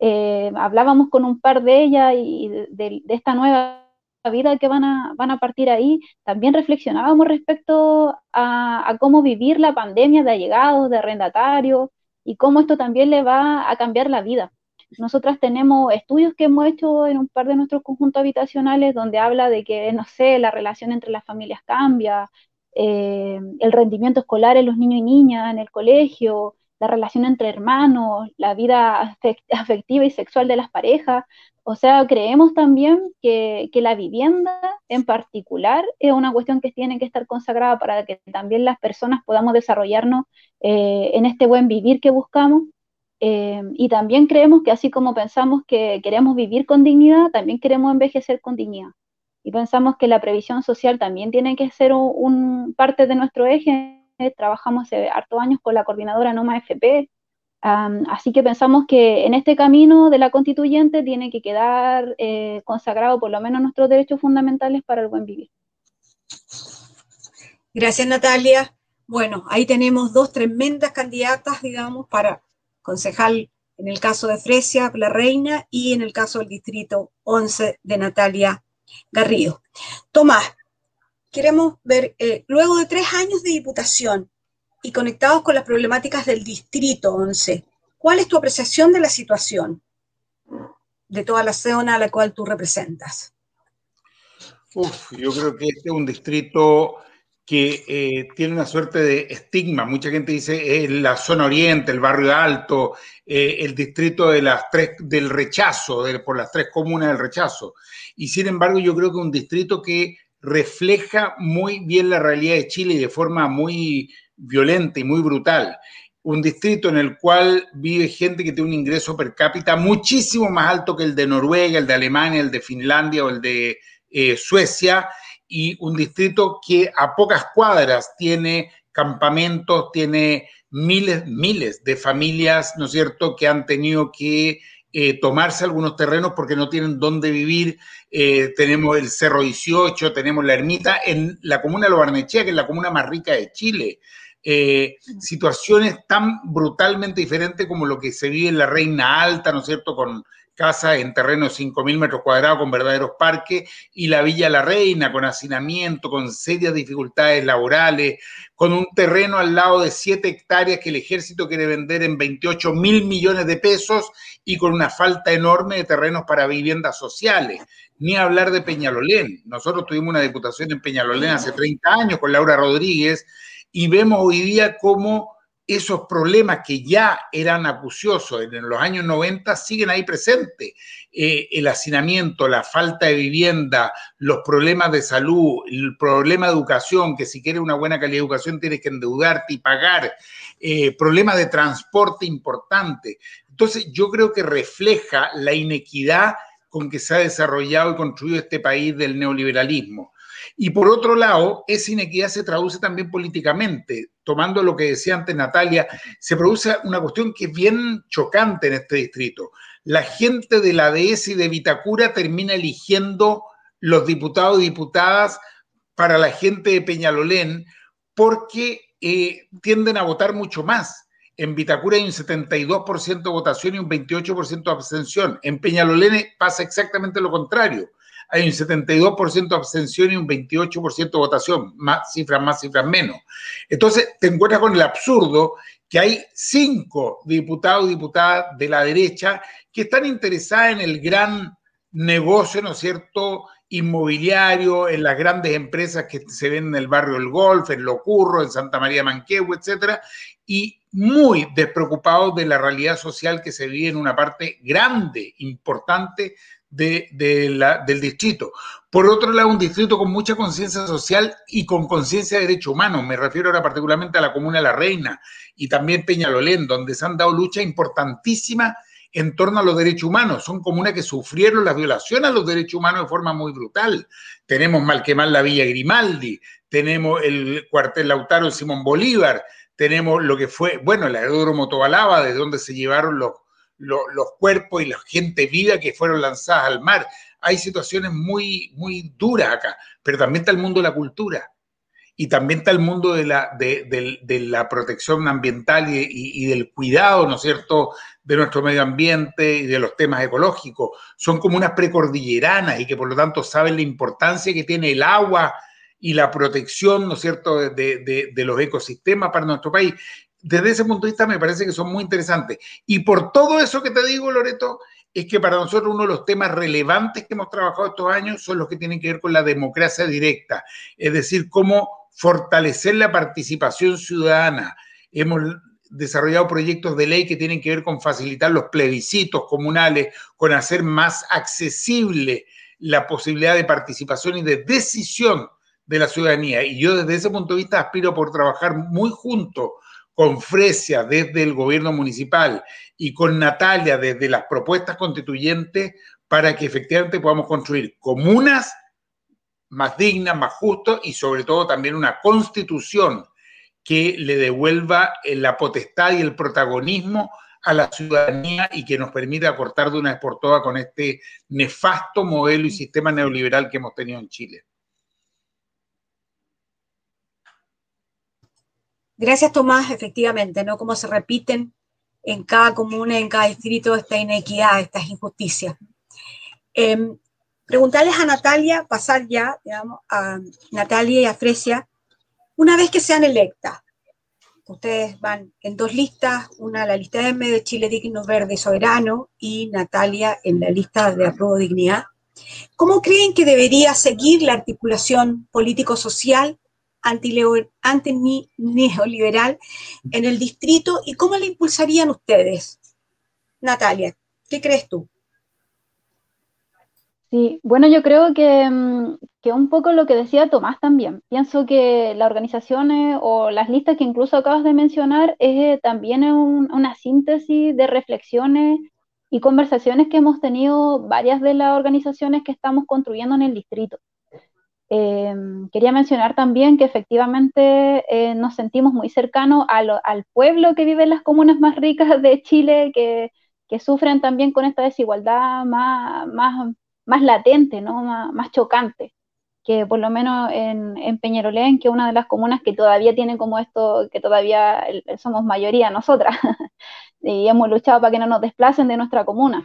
Eh, hablábamos con un par de ellas y de esta nueva vida que van a, van a partir ahí, también reflexionábamos respecto a, cómo vivir la pandemia de allegados, de arrendatarios, y cómo esto también le va a cambiar la vida. Nosotras tenemos estudios que hemos hecho en un par de nuestros conjuntos habitacionales donde habla de que, no sé, la relación entre las familias cambia, eh, el rendimiento escolar en los niños y niñas en el colegio, la relación entre hermanos, la vida afectiva y sexual de las parejas. O sea, creemos también que, la vivienda en particular es una cuestión que tiene que estar consagrada para que también las personas podamos desarrollarnos eh, en este buen vivir que buscamos. Eh, y también creemos que así como pensamos que queremos vivir con dignidad, también queremos envejecer con dignidad. Y pensamos que la previsión social también tiene que ser un, parte de nuestro eje. Trabajamos hace harto años con la coordinadora Noma FP, así que pensamos que en este camino de la constituyente tiene que quedar eh, consagrado por lo menos nuestros derechos fundamentales para el buen vivir. Gracias, Natalia. Bueno, ahí tenemos dos tremendas candidatas, digamos, para concejal en el caso de Fresia, la Reina, y en el caso del distrito 11 de Natalia Garrido. Tomás, queremos ver, eh, luego de tres años de diputación, y conectados con las problemáticas del Distrito 11. ¿Cuál es tu apreciación de la situación de toda la zona a la cual tú representas? Uf, yo creo que este es un distrito que eh, tiene una suerte de estigma. Mucha gente dice es la zona oriente, el barrio alto, eh, el distrito de las tres, del rechazo, por las tres comunas del rechazo. Y sin embargo, yo creo que un distrito que refleja muy bien la realidad de Chile de forma muy, violenta y muy brutal. Un distrito en el cual vive gente que tiene un ingreso per cápita muchísimo más alto que el de Noruega, el de Alemania, el de Finlandia o el de eh, Suecia, y un distrito que a pocas cuadras tiene campamentos, tiene miles, miles de familias, ¿no es cierto?, que han tenido que eh, tomarse algunos terrenos porque no tienen dónde vivir. Eh, tenemos el Cerro 18, tenemos la ermita en la comuna de Lo Barnechea, que es la comuna más rica de Chile. Eh, situaciones tan brutalmente diferentes como lo que se vive en la Reina Alta, ¿no es cierto?, con casas en terreno de 5.000 metros cuadrados con verdaderos parques, y la Villa La Reina con hacinamiento, con serias dificultades laborales, con un terreno al lado de 7 hectáreas que el ejército quiere vender en 28 mil millones de pesos y con una falta enorme de terrenos para viviendas sociales. Ni hablar de Peñalolén. Nosotros tuvimos una diputación en Peñalolén hace 30 años con Laura Rodríguez, y vemos hoy día cómo esos problemas que ya eran acuciosos en los años 90 siguen ahí presentes. Eh, el hacinamiento, la falta de vivienda, los problemas de salud, el problema de educación, que si quieres una buena calidad de educación tienes que endeudarte y pagar, eh, problemas de transporte importante. Entonces yo creo que refleja la inequidad con que se ha desarrollado y construido este país del neoliberalismo. Y por otro lado, esa inequidad se traduce también políticamente. Tomando lo que decía antes Natalia, se produce una cuestión que es bien chocante en este distrito. La gente de la DS y de Vitacura termina eligiendo los diputados y diputadas para la gente de Peñalolén porque eh, tienden a votar mucho más. En Vitacura hay un 72% de votación y un 28% de abstención. En Peñalolén pasa exactamente lo contrario. Hay un 72% de abstención y un 28% de votación. Más cifras más, cifras menos. Entonces te encuentras con el absurdo que hay cinco diputados y diputadas de la derecha que están interesadas en el gran negocio, ¿no es cierto?, inmobiliario, en las grandes empresas que se ven en el barrio El Golf, en Locurro, en Santa María Manquehue, etcétera, y muy despreocupados de la realidad social que se vive en una parte grande, importante de, la, del distrito. Por otro lado, un distrito con mucha conciencia social y con conciencia de derechos humanos. Me refiero ahora particularmente a la comuna La Reina y también Peñalolén, donde se han dado luchas importantísimas en torno a los derechos humanos. Son comunas que sufrieron las violaciones a los derechos humanos de forma muy brutal. Tenemos mal que mal la Villa Grimaldi, tenemos el cuartel Lautaro Simón Bolívar, tenemos lo que fue, bueno, el aeródromo Tobalaba, de donde se llevaron los, los, cuerpos y la gente viva que fueron lanzadas al mar. Hay situaciones muy, muy duras acá, pero también está el mundo de la cultura y también está el mundo de la, de, la protección ambiental y, del cuidado, ¿no es cierto?, de nuestro medio ambiente y de los temas ecológicos. Son como unas precordilleranas y que por lo tanto saben la importancia que tiene el agua y la protección, ¿no es cierto?, de, los ecosistemas para nuestro país. Desde ese punto de vista me parece que son muy interesantes. Y por todo eso que te digo, Loreto, es que para nosotros uno de los temas relevantes que hemos trabajado estos años son los que tienen que ver con la democracia directa, es decir, cómo fortalecer la participación ciudadana. Hemos desarrollado proyectos de ley que tienen que ver con facilitar los plebiscitos comunales, con hacer más accesible la posibilidad de participación y de decisión de la ciudadanía. Y yo desde ese punto de vista aspiro por trabajar muy junto con Fresia desde el gobierno municipal y con Natalia desde las propuestas constituyentes para que efectivamente podamos construir comunas más digna, más justo y sobre todo también una constitución que le devuelva eh, la potestad y el protagonismo a la ciudadanía y que nos permita cortar de una vez por todas con este nefasto modelo y sistema neoliberal que hemos tenido en Chile. Gracias, Tomás. Efectivamente, ¿no? Como se repiten en cada comuna, en cada distrito, esta inequidad, estas injusticias. Em, preguntarles a Natalia, pasar ya, digamos, a Natalia y a Fresia, una vez que sean electas, ustedes van en dos listas, una la lista M de Chile Digno Verde Soberano y Natalia en la lista de Apruebo Dignidad. ¿Cómo creen que debería seguir la articulación político-social anti-neoliberal en el distrito y cómo la impulsarían ustedes? Natalia, ¿qué crees tú? Sí, bueno, yo creo que, mm, que, un poco lo que decía Tomás también. Pienso que las organizaciones o las listas que incluso acabas de mencionar es eh, también una síntesis de reflexiones y conversaciones que hemos tenido varias de las organizaciones que estamos construyendo en el distrito. Em, quería mencionar también que efectivamente eh, nos sentimos muy cercanos al pueblo que vive en las comunas más ricas de Chile, que, que sufren también con esta desigualdad más, más más latente, ¿no? más, chocante, que por lo menos en, en, Peñarolén, que es una de las comunas que todavía tiene como esto, que todavía somos mayoría nosotras, y hemos luchado para que no nos desplacen de nuestra comuna.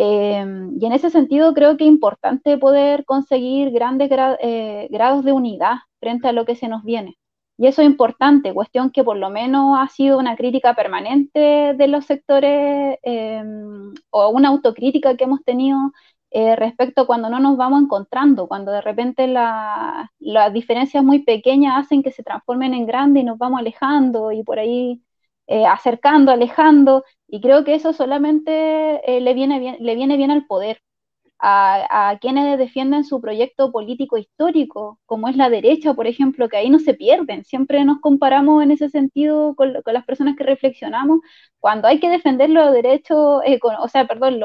Em, y en ese sentido creo que es importante poder conseguir grandes eh, grados de unidad frente a lo que se nos viene. Y eso es importante, cuestión que por lo menos ha sido una crítica permanente de los sectores em, o una autocrítica que hemos tenido eh, respecto a cuando no nos vamos encontrando, cuando de repente las diferencias muy pequeñas hacen que se transformen en grandes y nos vamos alejando y por ahí eh, acercando, alejando, y creo que eso solamente eh, le, viene bien, le viene bien al poder, a, quienes defienden su proyecto político histórico, como es la derecha, por ejemplo, que ahí no se pierden, siempre nos comparamos en ese sentido con, las personas que reflexionamos, cuando hay que defender los derechos, o sea, perdón,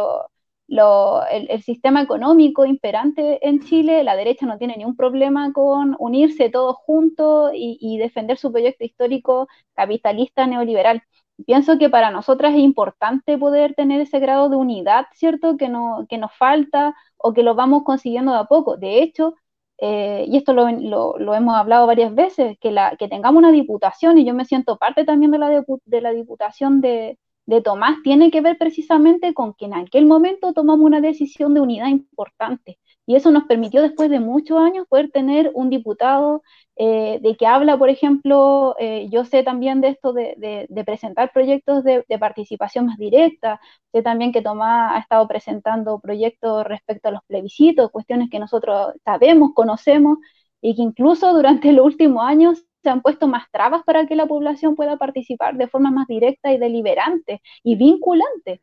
los el, sistema económico imperante en Chile, la derecha no tiene ningún problema con unirse todos juntos y, defender su proyecto histórico capitalista neoliberal. Pienso que para nosotras es importante poder tener ese grado de unidad, ¿cierto? Que, no, que nos falta o que lo vamos consiguiendo de a poco. De hecho, eh, y esto lo, hemos hablado varias veces, que, la, que tengamos una diputación, y yo me siento parte también de la, de la diputación de, de Tomás tiene que ver precisamente con que en aquel momento tomamos una decisión de unidad importante. Y eso nos permitió después de muchos años poder tener un diputado eh, de que habla, por ejemplo, eh, yo sé también de esto de, presentar proyectos de, participación más directa, sé también que Tomás ha estado presentando proyectos respecto a los plebiscitos, cuestiones que nosotros sabemos, conocemos, y que incluso durante los últimos años se han puesto más trabas para que la población pueda participar de forma más directa y deliberante y vinculante.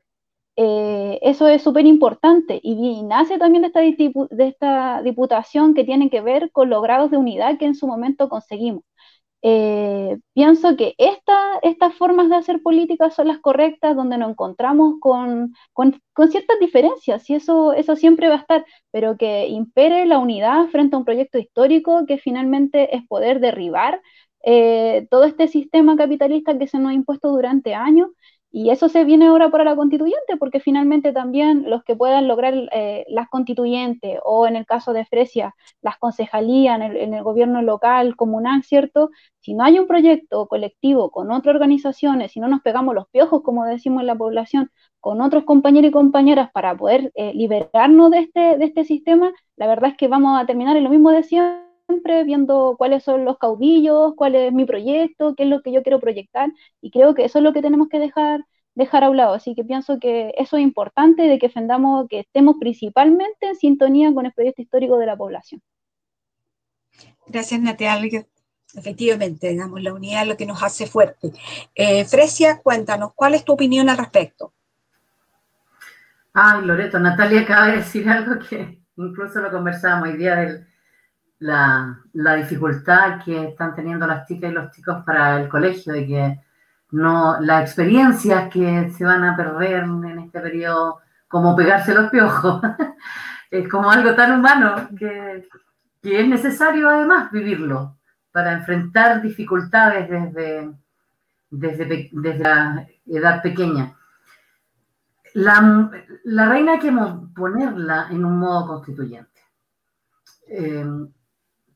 Eh, eso es súper importante y, nace también de esta, de esta diputación que tiene que ver con los grados de unidad que en su momento conseguimos. Eh, pienso que estas formas de hacer política son las correctas, donde nos encontramos con, ciertas diferencias, y eso, eso siempre va a estar, pero que impere la unidad frente a un proyecto histórico que finalmente es poder derribar eh, todo este sistema capitalista que se nos ha impuesto durante años y eso se viene ahora para la constituyente, porque finalmente también los que puedan lograr eh, las constituyentes o en el caso de Fresia, las concejalías en el, gobierno local, comunal, ¿cierto? Si no hay un proyecto colectivo con otras organizaciones, si no nos pegamos los piojos, como decimos en la población, con otros compañeros y compañeras para poder eh, liberarnos de este, de este sistema, la verdad es que vamos a terminar en lo mismo de siempre siempre viendo cuáles son los caudillos, cuál es mi proyecto, qué es lo que yo quiero proyectar, y creo que eso es lo que tenemos que dejar, dejar a un lado. Así que pienso que eso es importante de que defendamos, que estemos principalmente en sintonía con el proyecto histórico de la población. Gracias, Natalia. Efectivamente, digamos, la unidad es lo que nos hace fuerte. Eh, Fresia, cuéntanos, ¿cuál es tu opinión al respecto? Ay, Loreto, Natalia acaba de decir algo que incluso lo conversábamos hoy día del, la, dificultad que están teniendo las chicas y los chicos para el colegio, de que no, las experiencias que se van a perder en este periodo, como pegarse los piojos, es como algo tan humano que, es necesario además vivirlo para enfrentar dificultades desde, desde, desde la edad pequeña. La, la, reina hay que ponerla en un modo constituyente. Eh,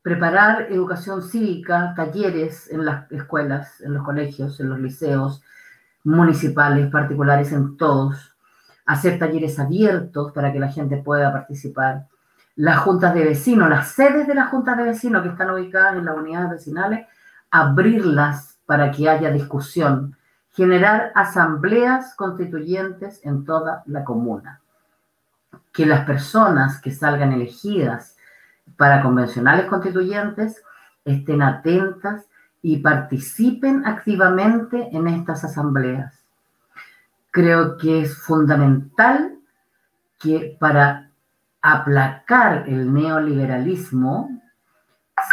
preparar educación cívica, talleres en las escuelas, en los colegios, en los liceos municipales, particulares, en todos, hacer talleres abiertos para que la gente pueda participar, las juntas de vecinos, las sedes de las juntas de vecinos que están ubicadas en las unidades vecinales, abrirlas para que haya discusión, generar asambleas constituyentes en toda la comuna, que las personas que salgan elegidas para convencionales constituyentes estén atentas y participen activamente en estas asambleas. Creo que es fundamental que para aplacar el neoliberalismo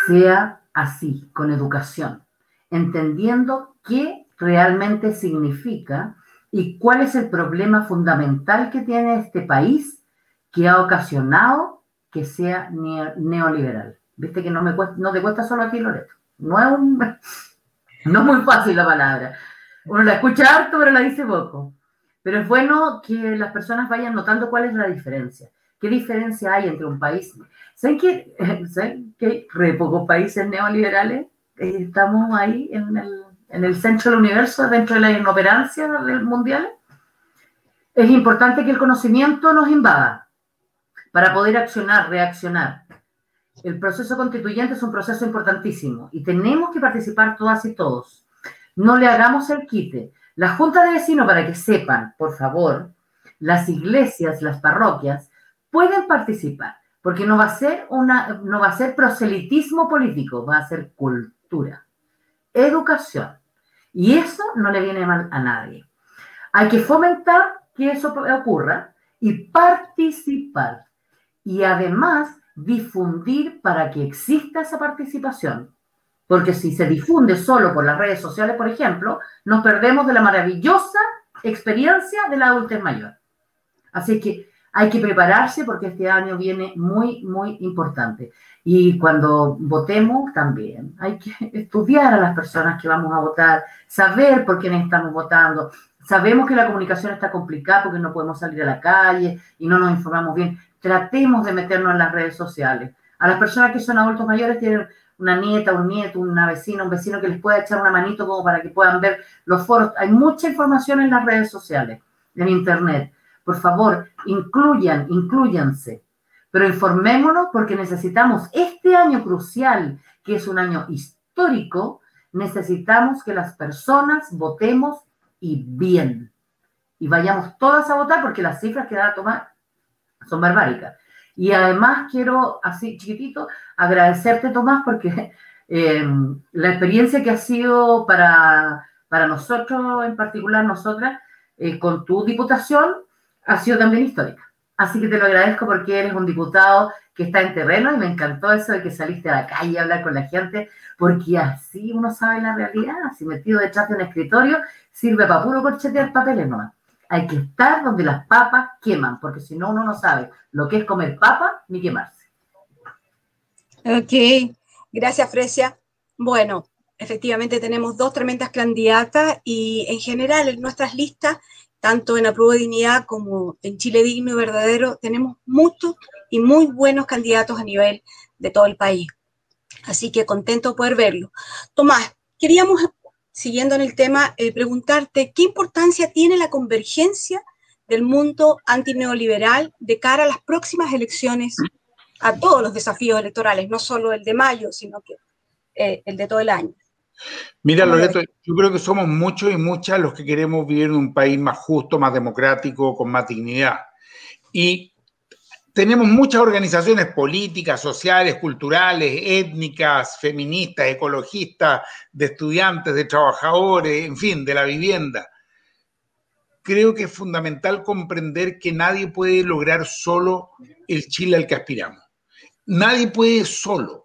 sea así, con educación, entendiendo qué realmente significa y cuál es el problema fundamental que tiene este país que ha ocasionado que sea neoliberal. Viste que no, me no te cuesta solo a ti, Loreto. No es, un, no es muy fácil la palabra. Uno la escucha harto, pero la dice poco. Pero es bueno que las personas vayan notando cuál es la diferencia. ¿Qué diferencia hay entre un país? ¿Saben que, ¿saben que re pocos países neoliberales? Eh, estamos ahí en el, en el centro del universo, dentro de la inoperancia del mundial. Es importante que el conocimiento nos invada para poder accionar, reaccionar. El proceso constituyente es un proceso importantísimo y tenemos que participar todas y todos. No le hagamos el quite. La Junta de Vecinos, para que sepan, por favor, las iglesias, las parroquias, pueden participar, porque no va a ser, no va a ser proselitismo político, va a ser cultura, educación. Y eso no le viene mal a nadie. Hay que fomentar que eso ocurra y participar y además difundir para que exista esa participación. Porque si se difunde solo por las redes sociales, por ejemplo, nos perdemos de la maravillosa experiencia de la adultez mayor. Así que Hay que prepararse porque este año viene muy, muy importante. Y cuando votemos también hay que estudiar a las personas que vamos a votar, saber por quiénes estamos votando. Sabemos que la comunicación está complicada porque no podemos salir a la calle y no nos informamos bien. Tratemos de meternos en las redes sociales. A las personas que son adultos mayores tienen una nieta, un nieto, una vecina, un vecino que les pueda echar una manito como para que puedan ver los foros. Hay mucha información en las redes sociales, en Internet. Por favor, incluyan, incluyanse. Pero informémonos porque necesitamos este año crucial, que es un año histórico, necesitamos que las personas votemos y bien. Y vayamos todas a votar porque las cifras que da a tomar son barbáricas. Y además quiero, así chiquitito, agradecerte, Tomás, porque eh, la experiencia que ha sido para, para nosotros, en particular nosotras, eh, con tu diputación, ha sido también histórica. Así que te lo agradezco porque eres un diputado que está en terreno y me encantó eso de que saliste a la calle a hablar con la gente, porque así uno sabe la realidad, así metido detrás de un escritorio, sirve para puro corchetear papeles nomás. Hay que estar donde las papas queman, porque si no uno no sabe lo que es comer papa ni quemarse. Ok, gracias Fresia. Bueno, efectivamente tenemos dos tremendas candidatas y en general en nuestras listas tanto en Apruebo de Dignidad como en Chile Digno y Verdadero, tenemos muchos y muy buenos candidatos a nivel de todo el país. Así que contento de poder verlo. Tomás, queríamos, siguiendo en el tema, eh, preguntarte qué importancia tiene la convergencia del mundo antineoliberal de cara a las próximas elecciones, a todos los desafíos electorales, no solo el de mayo, sino que eh, el de todo el año. Mira, Loreto, yo creo que somos muchos y muchas los que queremos vivir en un país más justo, más democrático, con más dignidad. Y tenemos muchas organizaciones políticas, sociales, culturales, étnicas, feministas, ecologistas, de estudiantes, de trabajadores, en fin, de la vivienda. Creo que es fundamental comprender que nadie puede lograr solo el Chile al que aspiramos. Nadie puede solo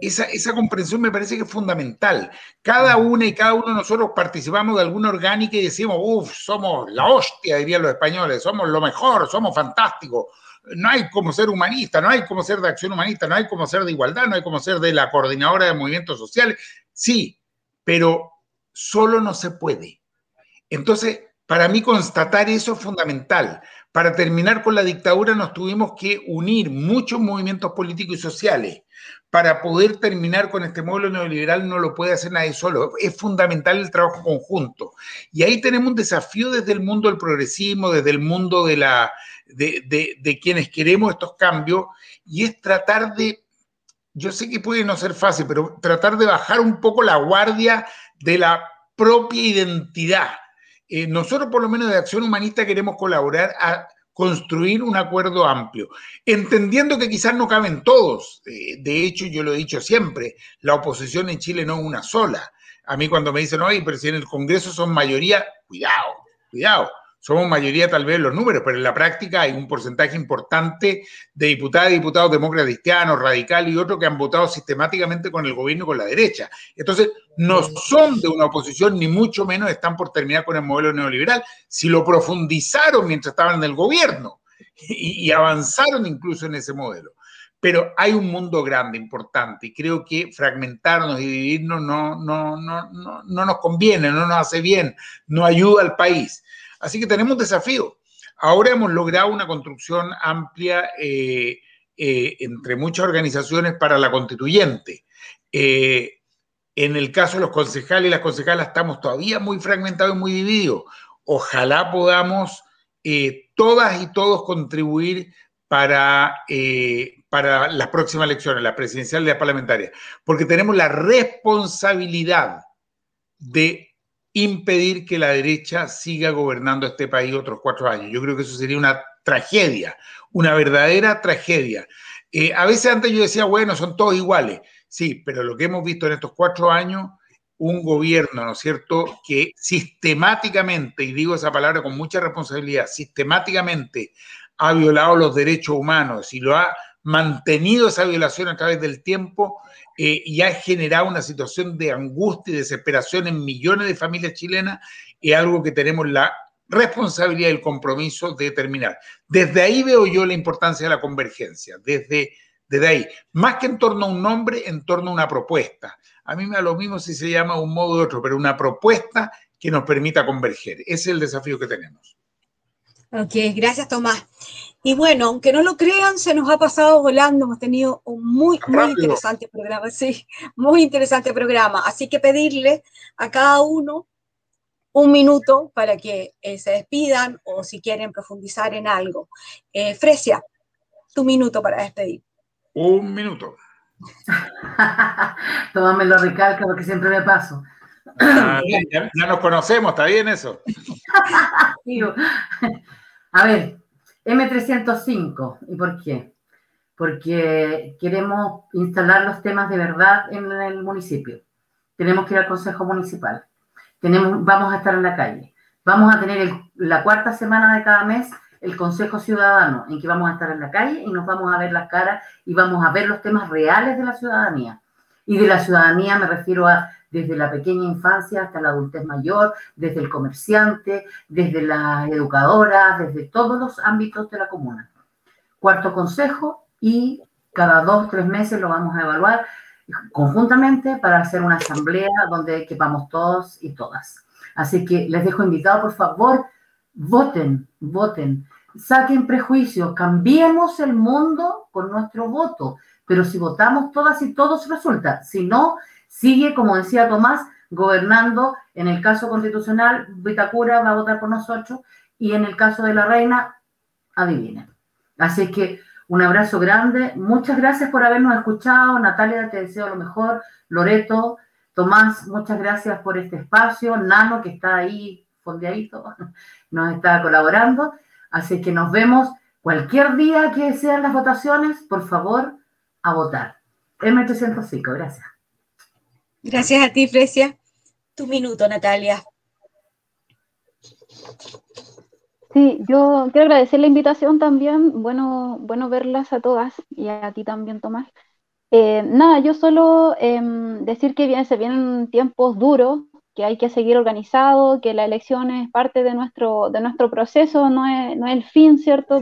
esa, esa comprensión me parece que es fundamental. Cada una y cada uno de nosotros participamos de alguna orgánica y decimos, uff, somos la hostia, dirían los españoles, somos lo mejor, somos fantásticos. No hay como ser humanista, no hay como ser de acción humanista, no hay como ser de igualdad, no hay como ser de la coordinadora de movimientos sociales. Sí, pero solo no se puede. Entonces, para mí constatar eso es fundamental. Para terminar con la dictadura nos tuvimos que unir muchos movimientos políticos y sociales para poder terminar con este modelo neoliberal no lo puede hacer nadie solo. Es fundamental el trabajo conjunto. Y ahí tenemos un desafío desde el mundo del progresismo, desde el mundo de, la, de, quienes queremos estos cambios, y es tratar de, yo sé que puede no ser fácil, pero tratar de bajar un poco la guardia de la propia identidad. Eh, nosotros, por lo menos de Acción Humanista, queremos colaborar a construir un acuerdo amplio, entendiendo que quizás no caben todos. Eh, de hecho, yo lo he dicho siempre, la oposición en Chile no es una sola. A mí cuando me dicen, oye, pero si en el Congreso son mayoría, cuidado, cuidado somos mayoría tal vez en los números, pero en la práctica hay un porcentaje importante de diputadas y diputados demócratas cristianos, radicales y otros que han votado sistemáticamente con el gobierno y con la derecha. Entonces, no son de una oposición, ni mucho menos están por terminar con el modelo neoliberal, si lo profundizaron mientras estaban en el gobierno y, avanzaron incluso en ese modelo. Pero hay un mundo grande, importante, y creo que fragmentarnos y dividirnos no, no, no, no, no nos conviene, no nos hace bien, no ayuda al país. Así que tenemos desafío. Ahora hemos logrado una construcción amplia eh, eh, entre muchas organizaciones para la constituyente. Eh, en el caso de los concejales y las concejalas estamos todavía muy fragmentados y muy divididos. Ojalá podamos todas y todos contribuir para, para las próximas elecciones, la presidencial y la parlamentaria, porque tenemos la responsabilidad de impedir que la derecha siga gobernando este país otros cuatro años. Yo creo que eso sería una tragedia, una verdadera tragedia. Eh, a veces antes yo decía, bueno, son todos iguales. Sí, pero lo que hemos visto en estos cuatro años, un gobierno, ¿no es cierto?, que sistemáticamente, y digo esa palabra con mucha responsabilidad, sistemáticamente ha violado los derechos humanos y lo ha mantenido esa violación a través del tiempo, eh, y ha generado una situación de angustia y desesperación en millones de familias chilenas, es algo que tenemos la responsabilidad y el compromiso de terminar. Desde ahí veo yo la importancia de la convergencia, desde, desde ahí, más que en torno a un nombre, en torno a una propuesta. A mí me da lo mismo si se llama un modo u otro, pero una propuesta que nos permita converger. Ese es el desafío que tenemos. Ok, gracias Tomás. Y bueno, aunque no lo crean, se nos ha pasado volando. Hemos tenido un muy, muy interesante programa, sí, muy interesante programa. Así que pedirle a cada uno un minuto para que eh, se despidan o si quieren profundizar en algo. Eh, Fresia, tu minuto para despedir. Un minuto. Tómamelo recalca porque siempre me paso. Ah, ya, ya, nos conocemos, ¿está bien eso? A ver, M305, ¿y por qué? Porque queremos instalar los temas de verdad en el municipio. Tenemos que ir al Consejo Municipal. Tenemos, vamos a estar en la calle. Vamos a tener la cuarta semana de cada mes el Consejo Ciudadano, en que vamos a estar en la calle y nos vamos a ver las caras y vamos a ver los temas reales de la ciudadanía. Y de la ciudadanía me refiero a desde la pequeña infancia hasta la adultez mayor, desde el comerciante, desde la educadora, desde todos los ámbitos de la comuna. Cuarto consejo y cada dos, tres meses lo vamos a evaluar conjuntamente para hacer una asamblea donde quepamos todos y todas. Así que les dejo invitado, por favor, voten, voten, saquen prejuicios, cambiemos el mundo con nuestro voto. Pero si votamos todas y todos resulta, si no, sigue, como decía Tomás, gobernando. En el caso constitucional, Vitacura va a votar por nosotros y en el caso de la reina, adivinen. Así que un abrazo grande. Muchas gracias por habernos escuchado. Natalia, te deseo lo mejor. Loreto, Tomás, muchas gracias por este espacio. Nano, que está ahí fondeadito, nos está colaborando. Así que nos vemos cualquier día que sean las votaciones, por favor, a votar. M805, gracias. Gracias a ti, Fresia. Tu minuto, Natalia. Sí, yo quiero agradecer la invitación también. Bueno, bueno verlas a todas y a ti también, Tomás. Eh, nada, yo solo em, decir que se vienen tiempos duros, que hay que seguir organizado, que la elección es parte de nuestro, de nuestro proceso, no es, no es el fin, ¿cierto?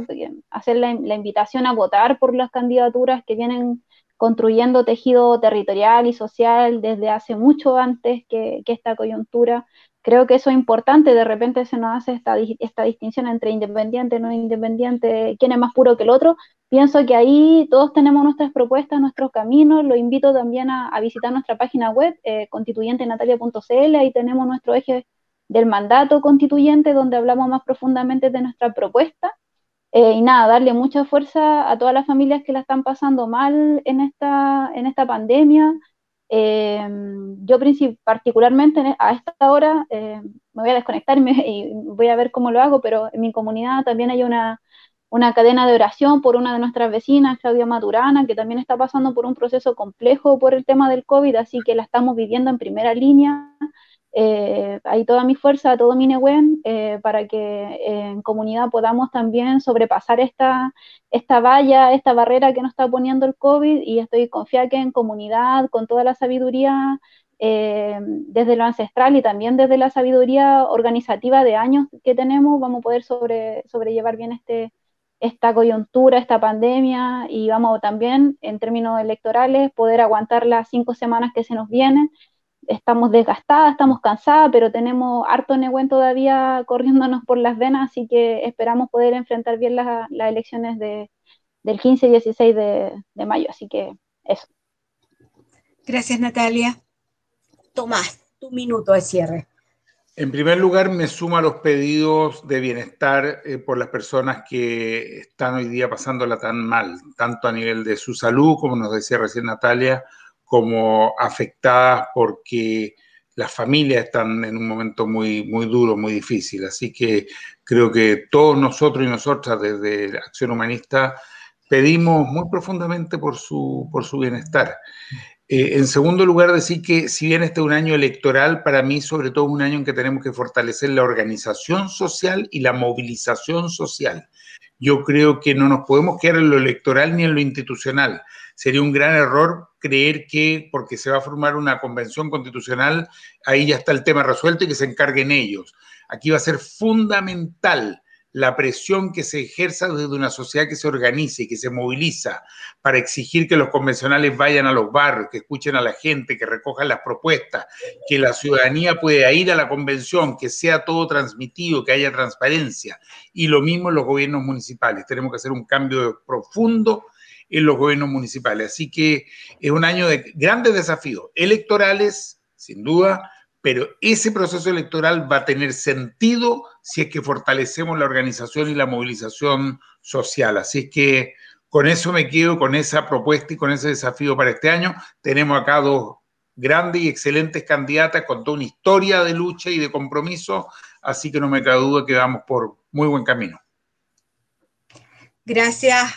Hacer la invitación a votar por las candidaturas que vienen construyendo tejido territorial y social desde hace mucho antes que, esta coyuntura. Creo que eso es importante, de repente se nos hace esta, esta distinción entre independiente, no independiente, quién es más puro que el otro. Pienso que ahí todos tenemos nuestras propuestas, nuestros caminos. Lo invito también a, visitar nuestra página web, eh, constituyentenatalia.cl, ahí tenemos nuestro eje del mandato constituyente, donde hablamos más profundamente de nuestra propuesta eh, y nada, darle mucha fuerza a todas las familias que la están pasando mal en esta, en esta pandemia. Eh, yo particularmente a esta hora eh, me voy a desconectar y voy a ver cómo lo hago, pero en mi comunidad también hay una, una cadena de oración por una de nuestras vecinas, Claudia Maturana, que también está pasando por un proceso complejo por el tema del COVID, así que la estamos viviendo en primera línea eh, hay toda mi fuerza, todo mi newen eh, para que en comunidad podamos también sobrepasar esta, esta valla, esta barrera que nos está poniendo el COVID y estoy confiada que en comunidad, con toda la sabiduría eh, desde lo ancestral y también desde la sabiduría organizativa de años que tenemos, vamos a poder sobre, sobrellevar bien este, esta coyuntura, esta pandemia y vamos también en términos electorales poder aguantar las cinco semanas que se nos vienen estamos desgastadas, estamos cansadas, pero tenemos harto Nehuen todavía corriéndonos por las venas, así que esperamos poder enfrentar bien las, elecciones de, del 15 y 16 de, de, mayo. Así que eso. Gracias, Natalia. Tomás, tu minuto de cierre. En primer lugar, me sumo a los pedidos de bienestar eh, por las personas que están hoy día pasándola tan mal, tanto a nivel de su salud, como nos decía recién Natalia, como afectadas porque las familias están en un momento muy, muy duro, muy difícil. Así que creo que todos nosotros y nosotras desde Acción Humanista pedimos muy profundamente por su, por su bienestar. Eh, en segundo lugar, decir que si bien este es un año electoral, para mí sobre todo un año en que tenemos que fortalecer la organización social y la movilización social. Yo creo que no nos podemos quedar en lo electoral ni en lo institucional sería un gran error creer que porque se va a formar una convención constitucional, ahí ya está el tema resuelto y que se encarguen ellos. Aquí va a ser fundamental la presión que se ejerza desde una sociedad que se organice, que se moviliza para exigir que los convencionales vayan a los barrios, que escuchen a la gente, que recojan las propuestas, que la ciudadanía pueda ir a la convención, que sea todo transmitido, que haya transparencia. Y lo mismo en los gobiernos municipales. Tenemos que hacer un cambio profundo en los gobiernos municipales. Así que es un año de grandes desafíos electorales, sin duda, pero ese proceso electoral va a tener sentido si es que fortalecemos la organización y la movilización social. Así que con eso me quedo, con esa propuesta y con ese desafío para este año. Tenemos acá dos grandes y excelentes candidatas con toda una historia de lucha y de compromiso, así que no me cabe duda que vamos por muy buen camino. Gracias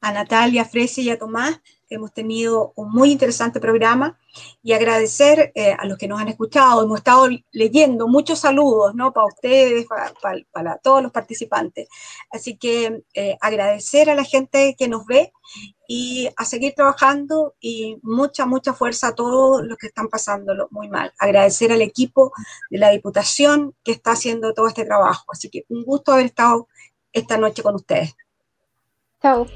a Natalia, Fresi y a Tomás hemos tenido un muy interesante programa y agradecer eh, a los que nos han escuchado. Hemos estado leyendo muchos saludos, ¿no? Para ustedes, para, todos los participantes. Así que eh, agradecer a la gente que nos ve y a seguir trabajando y mucha, mucha fuerza a todos los que están pasándolo muy mal. Agradecer al equipo de la Diputación que está haciendo todo este trabajo. Así que un gusto haber estado esta noche con ustedes. Chao.